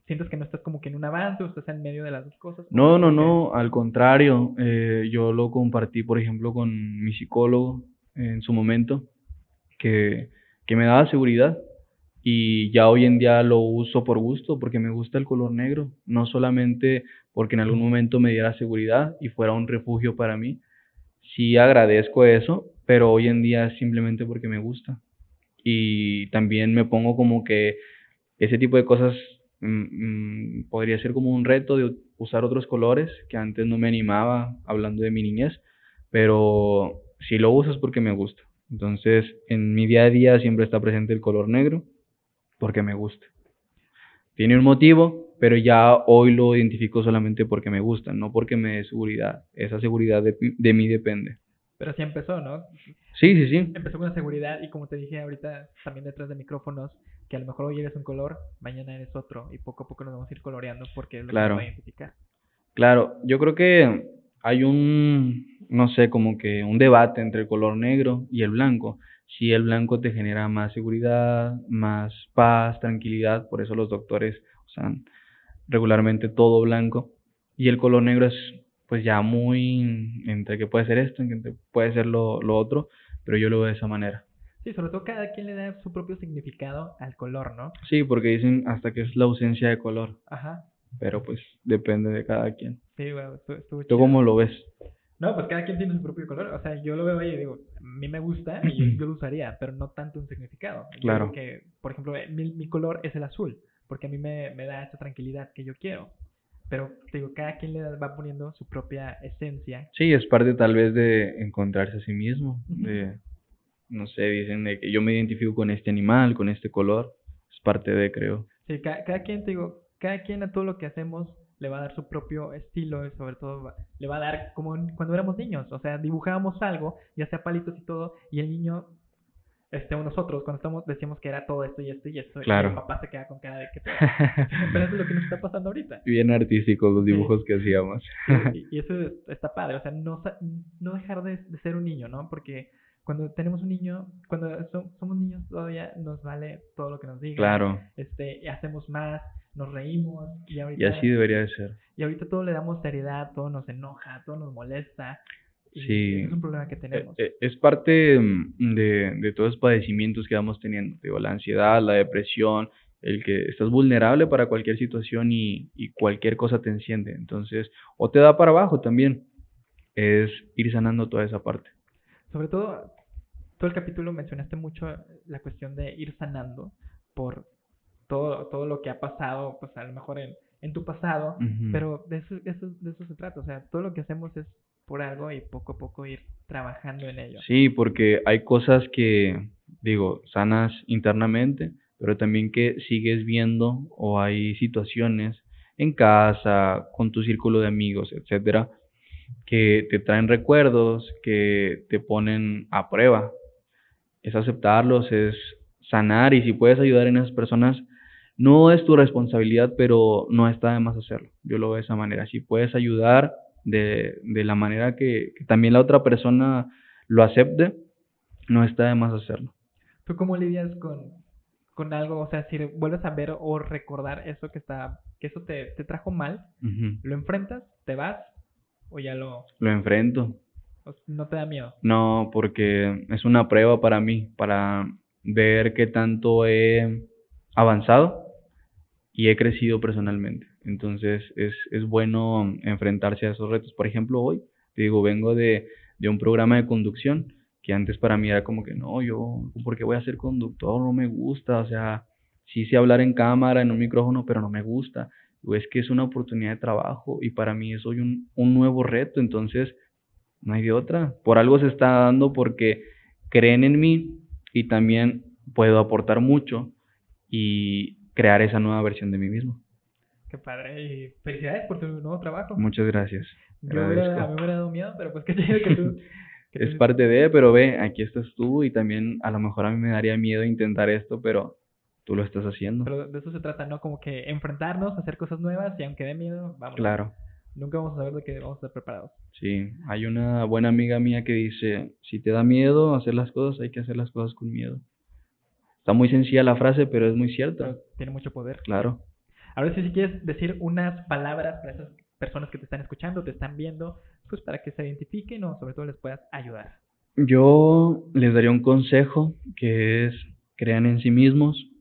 sientes que no estás como que en un avance o estás en medio de las dos cosas? No, no, no, al contrario, eh, yo lo compartí, por ejemplo, con mi psicólogo en su momento, que, que me daba seguridad y ya hoy en día lo uso por gusto porque me gusta el color negro, no solamente porque en algún momento me diera seguridad y fuera un refugio para mí. Sí agradezco eso, pero hoy en día es simplemente porque me gusta. Y también me pongo como que ese tipo de cosas mm, mm, podría ser como un reto de usar otros colores que antes no me animaba hablando de mi niñez, pero si lo uso es porque me gusta. Entonces, en mi día a día siempre está presente el color negro porque me gusta. Tiene un motivo, pero ya hoy lo identifico solamente porque me gusta, no porque me dé seguridad. Esa seguridad de, de mí depende. Pero así empezó, ¿no? Sí, sí, sí. Empezó con la seguridad y como te dije ahorita también detrás de micrófonos, que a lo mejor hoy eres un color, mañana eres otro y poco a poco nos vamos a ir coloreando porque es lo claro. que nos va a identificar. Claro, yo creo que hay un, no sé, como que un debate entre el color negro y el blanco. Si el blanco te genera más seguridad, más paz, tranquilidad, por eso los doctores usan regularmente todo blanco. Y el color negro es pues ya muy entre que puede ser esto, entre que puede ser lo, lo otro, pero yo lo veo de esa manera. Sí, sobre todo cada quien le da su propio significado al color, ¿no? Sí, porque dicen hasta que es la ausencia de color. Ajá. Pero pues depende de cada quien. Sí, bueno, estuvo, ¿Tú cómo lo ves? No, pues cada quien tiene su propio color. O sea, yo lo veo ahí y digo, a mí me gusta y yo, lo usaría, pero no tanto un significado. Claro. Que, por ejemplo, mi, mi, color es el azul, porque a mí me, me da esa tranquilidad que yo quiero. Pero te digo, cada quien le va poniendo su propia esencia. Sí, es parte tal vez de encontrarse a sí mismo. De, no sé, dicen de que yo me identifico con este animal, con este color. Es parte de, creo. Sí, cada, cada quien, te digo, cada quien a todo lo que hacemos le va a dar su propio estilo y sobre todo le va a dar como cuando éramos niños, o sea, dibujábamos algo, ya sea palitos y todo, y el niño, este, nosotros cuando estamos decíamos que era todo esto y esto y esto, claro. y el papá se queda con cara de que pero eso es lo que nos está pasando ahorita. Bien artísticos los dibujos que hacíamos. y, y, eso está padre, o sea, no, no dejar de, de ser un niño, ¿no? Porque cuando tenemos un niño, cuando somos niños todavía nos vale todo lo que nos digan. Claro. Este, hacemos más, nos reímos y ahorita... Y así debería de ser. Y ahorita todo le damos seriedad, todo nos enoja, todo nos molesta. Y sí. Es un problema que tenemos. Eh, es parte mm, de, de todos los padecimientos que vamos teniendo. Digo, la ansiedad, la depresión, el que estás vulnerable para cualquier situación y, y cualquier cosa te enciende. Entonces, o te da para abajo también. Es ir sanando toda esa parte. Sobre todo, todo el capítulo mencionaste mucho la cuestión de ir sanando por todo, todo lo que ha pasado, pues a lo mejor en, en tu pasado, Uh -huh. pero de eso, eso, de eso se trata, o sea, todo lo que hacemos es por algo y poco a poco ir trabajando en ello. Sí, porque hay cosas que, digo, sanas internamente, pero también que sigues viendo o hay situaciones en casa, con tu círculo de amigos, etcétera, que te traen recuerdos, que te ponen a prueba. Es aceptarlos, es sanar y si puedes ayudar en esas personas, no es tu responsabilidad, pero no está de más hacerlo. Yo lo veo de esa manera. Si puedes ayudar de, de la manera que, que, también la otra persona lo acepte, no está de más hacerlo. ¿Tú cómo lidias con, con algo? O sea, si vuelves a ver o recordar eso que está, que eso te, te trajo mal, uh -huh. ¿lo enfrentas? ¿Te vas? ¿O ya lo...? Lo enfrento. ¿No te da miedo? No, porque es una prueba para mí, para ver qué tanto he avanzado y he crecido personalmente. Entonces es, es bueno enfrentarse a esos retos. Por ejemplo, hoy, te digo, vengo de, de un programa de conducción que antes para mí era como que no, yo, ¿por qué voy a ser conductor? No me gusta, o sea, sí sé hablar en cámara, en un micrófono, pero no me gusta. O es que es una oportunidad de trabajo y para mí es hoy un, un nuevo reto, entonces no hay de otra. Por algo se está dando porque creen en mí y también puedo aportar mucho y crear esa nueva versión de mí mismo. Qué padre. Y felicidades por tu nuevo trabajo. Muchas gracias. Yo hubiera, a mí me hubiera dado miedo, pero pues que chido que tú... Que es parte de, pero ve, aquí estás tú y también a lo mejor a mí me daría miedo intentar esto, pero tú lo estás haciendo. Pero de eso se trata, ¿no? Como que enfrentarnos, hacer cosas nuevas y aunque dé miedo, vamos. Claro. Nunca vamos a saber de que vamos a estar preparados. Sí, hay una buena amiga mía que dice, si te da miedo hacer las cosas, hay que hacer las cosas con miedo. Está muy sencilla la frase, pero es muy cierta. Pero tiene mucho poder. Claro. Ahora sí, si quieres decir unas palabras para esas personas que te están escuchando, te están viendo, pues para que se identifiquen o sobre todo les puedas ayudar. Yo les daría un consejo que es crean en sí mismos,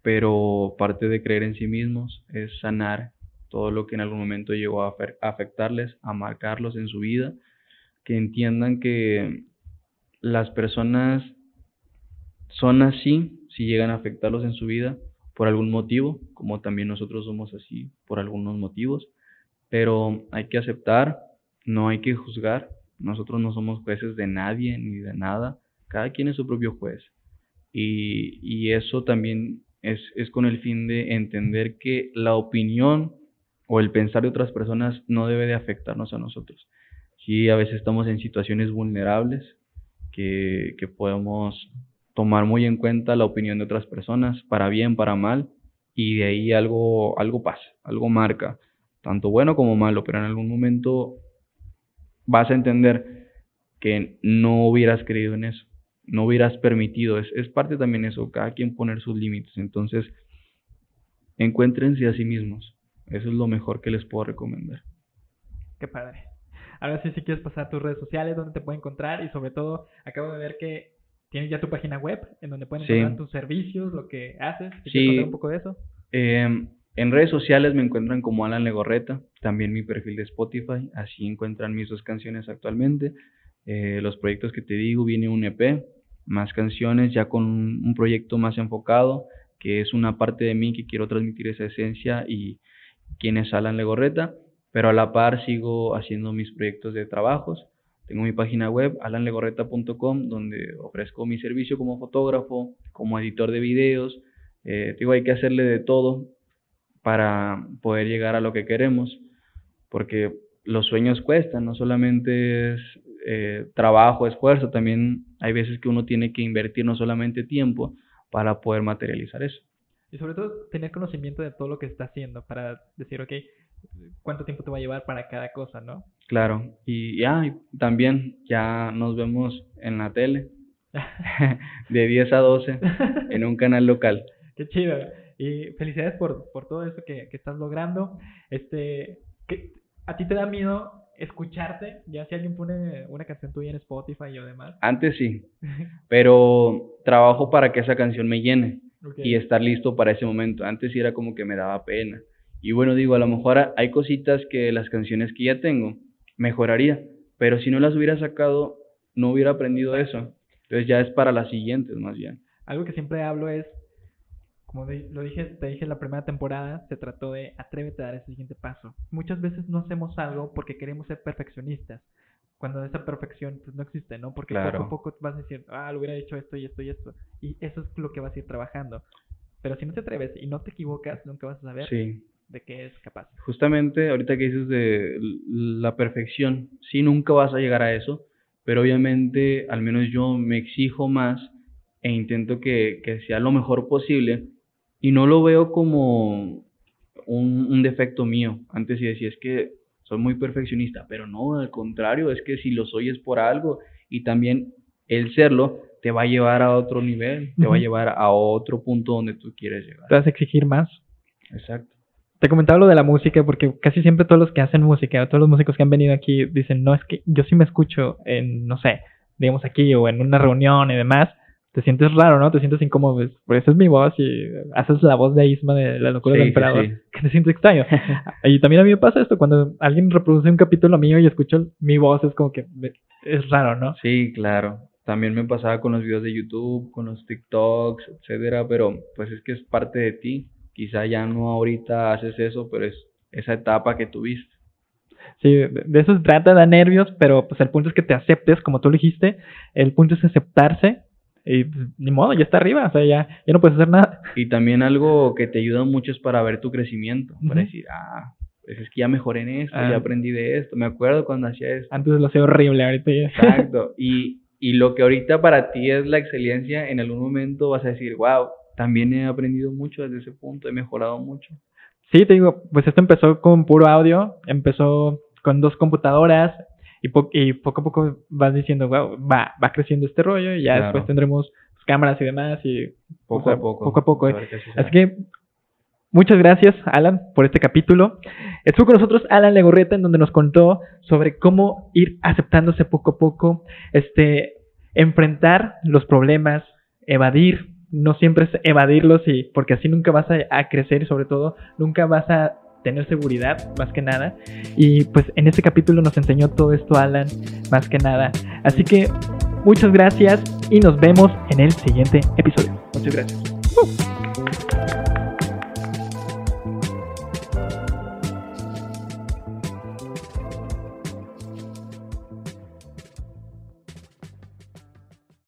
pero parte de creer en sí mismos es sanar todo lo que en algún momento llegó a afectarles, a marcarlos en su vida, que entiendan que las personas son así si llegan a afectarlos en su vida por algún motivo, como también nosotros somos así por algunos motivos, pero hay que aceptar, no hay que juzgar, nosotros no somos jueces de nadie ni de nada, cada quien es su propio juez. Y, y eso también es, es con el fin de entender que la opinión o el pensar de otras personas no debe de afectarnos a nosotros. Sí, a veces estamos en situaciones vulnerables que, que podemos tomar muy en cuenta la opinión de otras personas, para bien, para mal, y de ahí algo, algo pasa, algo marca, tanto bueno como malo, pero en algún momento vas a entender que no hubieras creído en eso, no hubieras permitido, es, es parte también eso, cada quien poner sus límites, entonces encuéntrense a sí mismos, eso es lo mejor que les puedo recomendar. Qué padre. Ahora sí, si quieres pasar tus redes sociales, donde te pueden encontrar y sobre todo, acabo de ver que tienes ya tu página web en donde pueden encontrar sí. tus servicios, lo que haces. Sí. contar un poco de eso? Eh, En redes sociales me encuentran como Alan Legorreta, también mi perfil de Spotify, así encuentran mis dos canciones actualmente. Eh, los proyectos que te digo, viene un EP, más canciones ya con un proyecto más enfocado, que es una parte de mí que quiero transmitir esa esencia y quién es Alan Legorreta, pero a la par sigo haciendo mis proyectos de trabajos. Tengo mi página web, alanlegorreta.com, donde ofrezco mi servicio como fotógrafo, como editor de videos. Eh, digo, hay que hacerle de todo para poder llegar a lo que queremos, porque los sueños cuestan, no solamente es eh, trabajo, esfuerzo, también hay veces que uno tiene que invertir no solamente tiempo para poder materializar eso. Y sobre todo tener conocimiento de todo lo que está haciendo para decir, ok, cuánto tiempo te va a llevar para cada cosa, ¿no? Claro, y ya también ya nos vemos en la tele de 10 a 12 en un canal local. Qué chido. Y felicidades por, por todo eso que, que estás logrando. Este, que, ¿A ti te da miedo escucharte? Ya si alguien pone una canción tuya en Spotify o demás. Antes sí, pero trabajo para que esa canción me llene y estar listo para ese momento. Antes sí era como que me daba pena. Y bueno, digo, a lo mejor hay cositas que las canciones que ya tengo mejoraría, pero si no las hubiera sacado, no hubiera aprendido eso. Entonces ya es para las siguientes más bien. Algo que siempre hablo es, como lo dije, te dije en la primera temporada, se trató de atrévete a dar ese siguiente paso. Muchas veces no hacemos algo porque queremos ser perfeccionistas, cuando esa perfección pues, no existe, ¿no? Porque poco a poco vas decir, ah, lo hubiera hecho esto y esto y esto. Y eso es lo que vas a ir trabajando. Pero si no te atreves y no te equivocas, nunca vas a saber sí de qué es capaz. Justamente ahorita que dices de la perfección, sí, nunca vas a llegar a eso, pero obviamente al menos yo me exijo más e intento que, que sea lo mejor posible y no lo veo como un, un defecto mío. Antes sí decía, es que soy muy perfeccionista, pero no, al contrario, es que si lo soy es por algo y también el serlo te va a llevar a otro nivel, te va a llevar a otro punto donde tú quieres llegar. Te vas a exigir más. Exacto te comentaba lo de la música porque casi siempre todos los que hacen música, todos los músicos que han venido aquí dicen, no, es que yo sí me escucho en, no sé, digamos aquí o en una reunión y demás, te sientes raro, ¿no? Te sientes incómodo, pues, por eso es mi voz y haces la voz de Isma de la locura del emperador, que te sientes extraño. y también a mí me pasa esto, cuando alguien reproduce un capítulo mío y escucho mi voz, es como que es raro, ¿no? Sí, claro. También me pasaba con los videos de YouTube, con los TikToks, etcétera, pero pues es que es parte de ti quizá ya no ahorita haces eso, pero es esa etapa que tuviste. Sí, de eso se trata, da nervios, pero pues el punto es que te aceptes, como tú lo dijiste, el punto es aceptarse y pues, ni modo, ya está arriba, o sea, ya, ya no puedes hacer nada. Y también algo que te ayuda mucho es para ver tu crecimiento, para decir, ah, pues es que ya mejoré en esto, ya ah. aprendí de esto, me acuerdo cuando hacía esto. Antes lo hacía horrible, ahorita ya. Exacto, y, y lo que ahorita para ti es la excelencia, en algún momento vas a decir, wow, también he aprendido mucho desde ese punto, he mejorado mucho. Sí, te digo, pues esto empezó con puro audio, empezó con dos computadoras y, y poco a poco vas diciendo, wow, va, va creciendo este rollo y ya después tendremos cámaras y demás y poco a poco. Poco a poco. Así que muchas gracias, Alan, por este capítulo. Estuvo con nosotros Alan Legorreta en donde nos contó sobre cómo ir aceptándose poco a poco, este, enfrentar los problemas, evadir no siempre es evadirlos y porque así nunca vas a, crecer y sobre todo nunca vas a tener seguridad más que nada. Y pues en este capítulo nos enseñó todo esto Alan más que nada. Así que muchas gracias y nos vemos en el siguiente episodio. Muchas gracias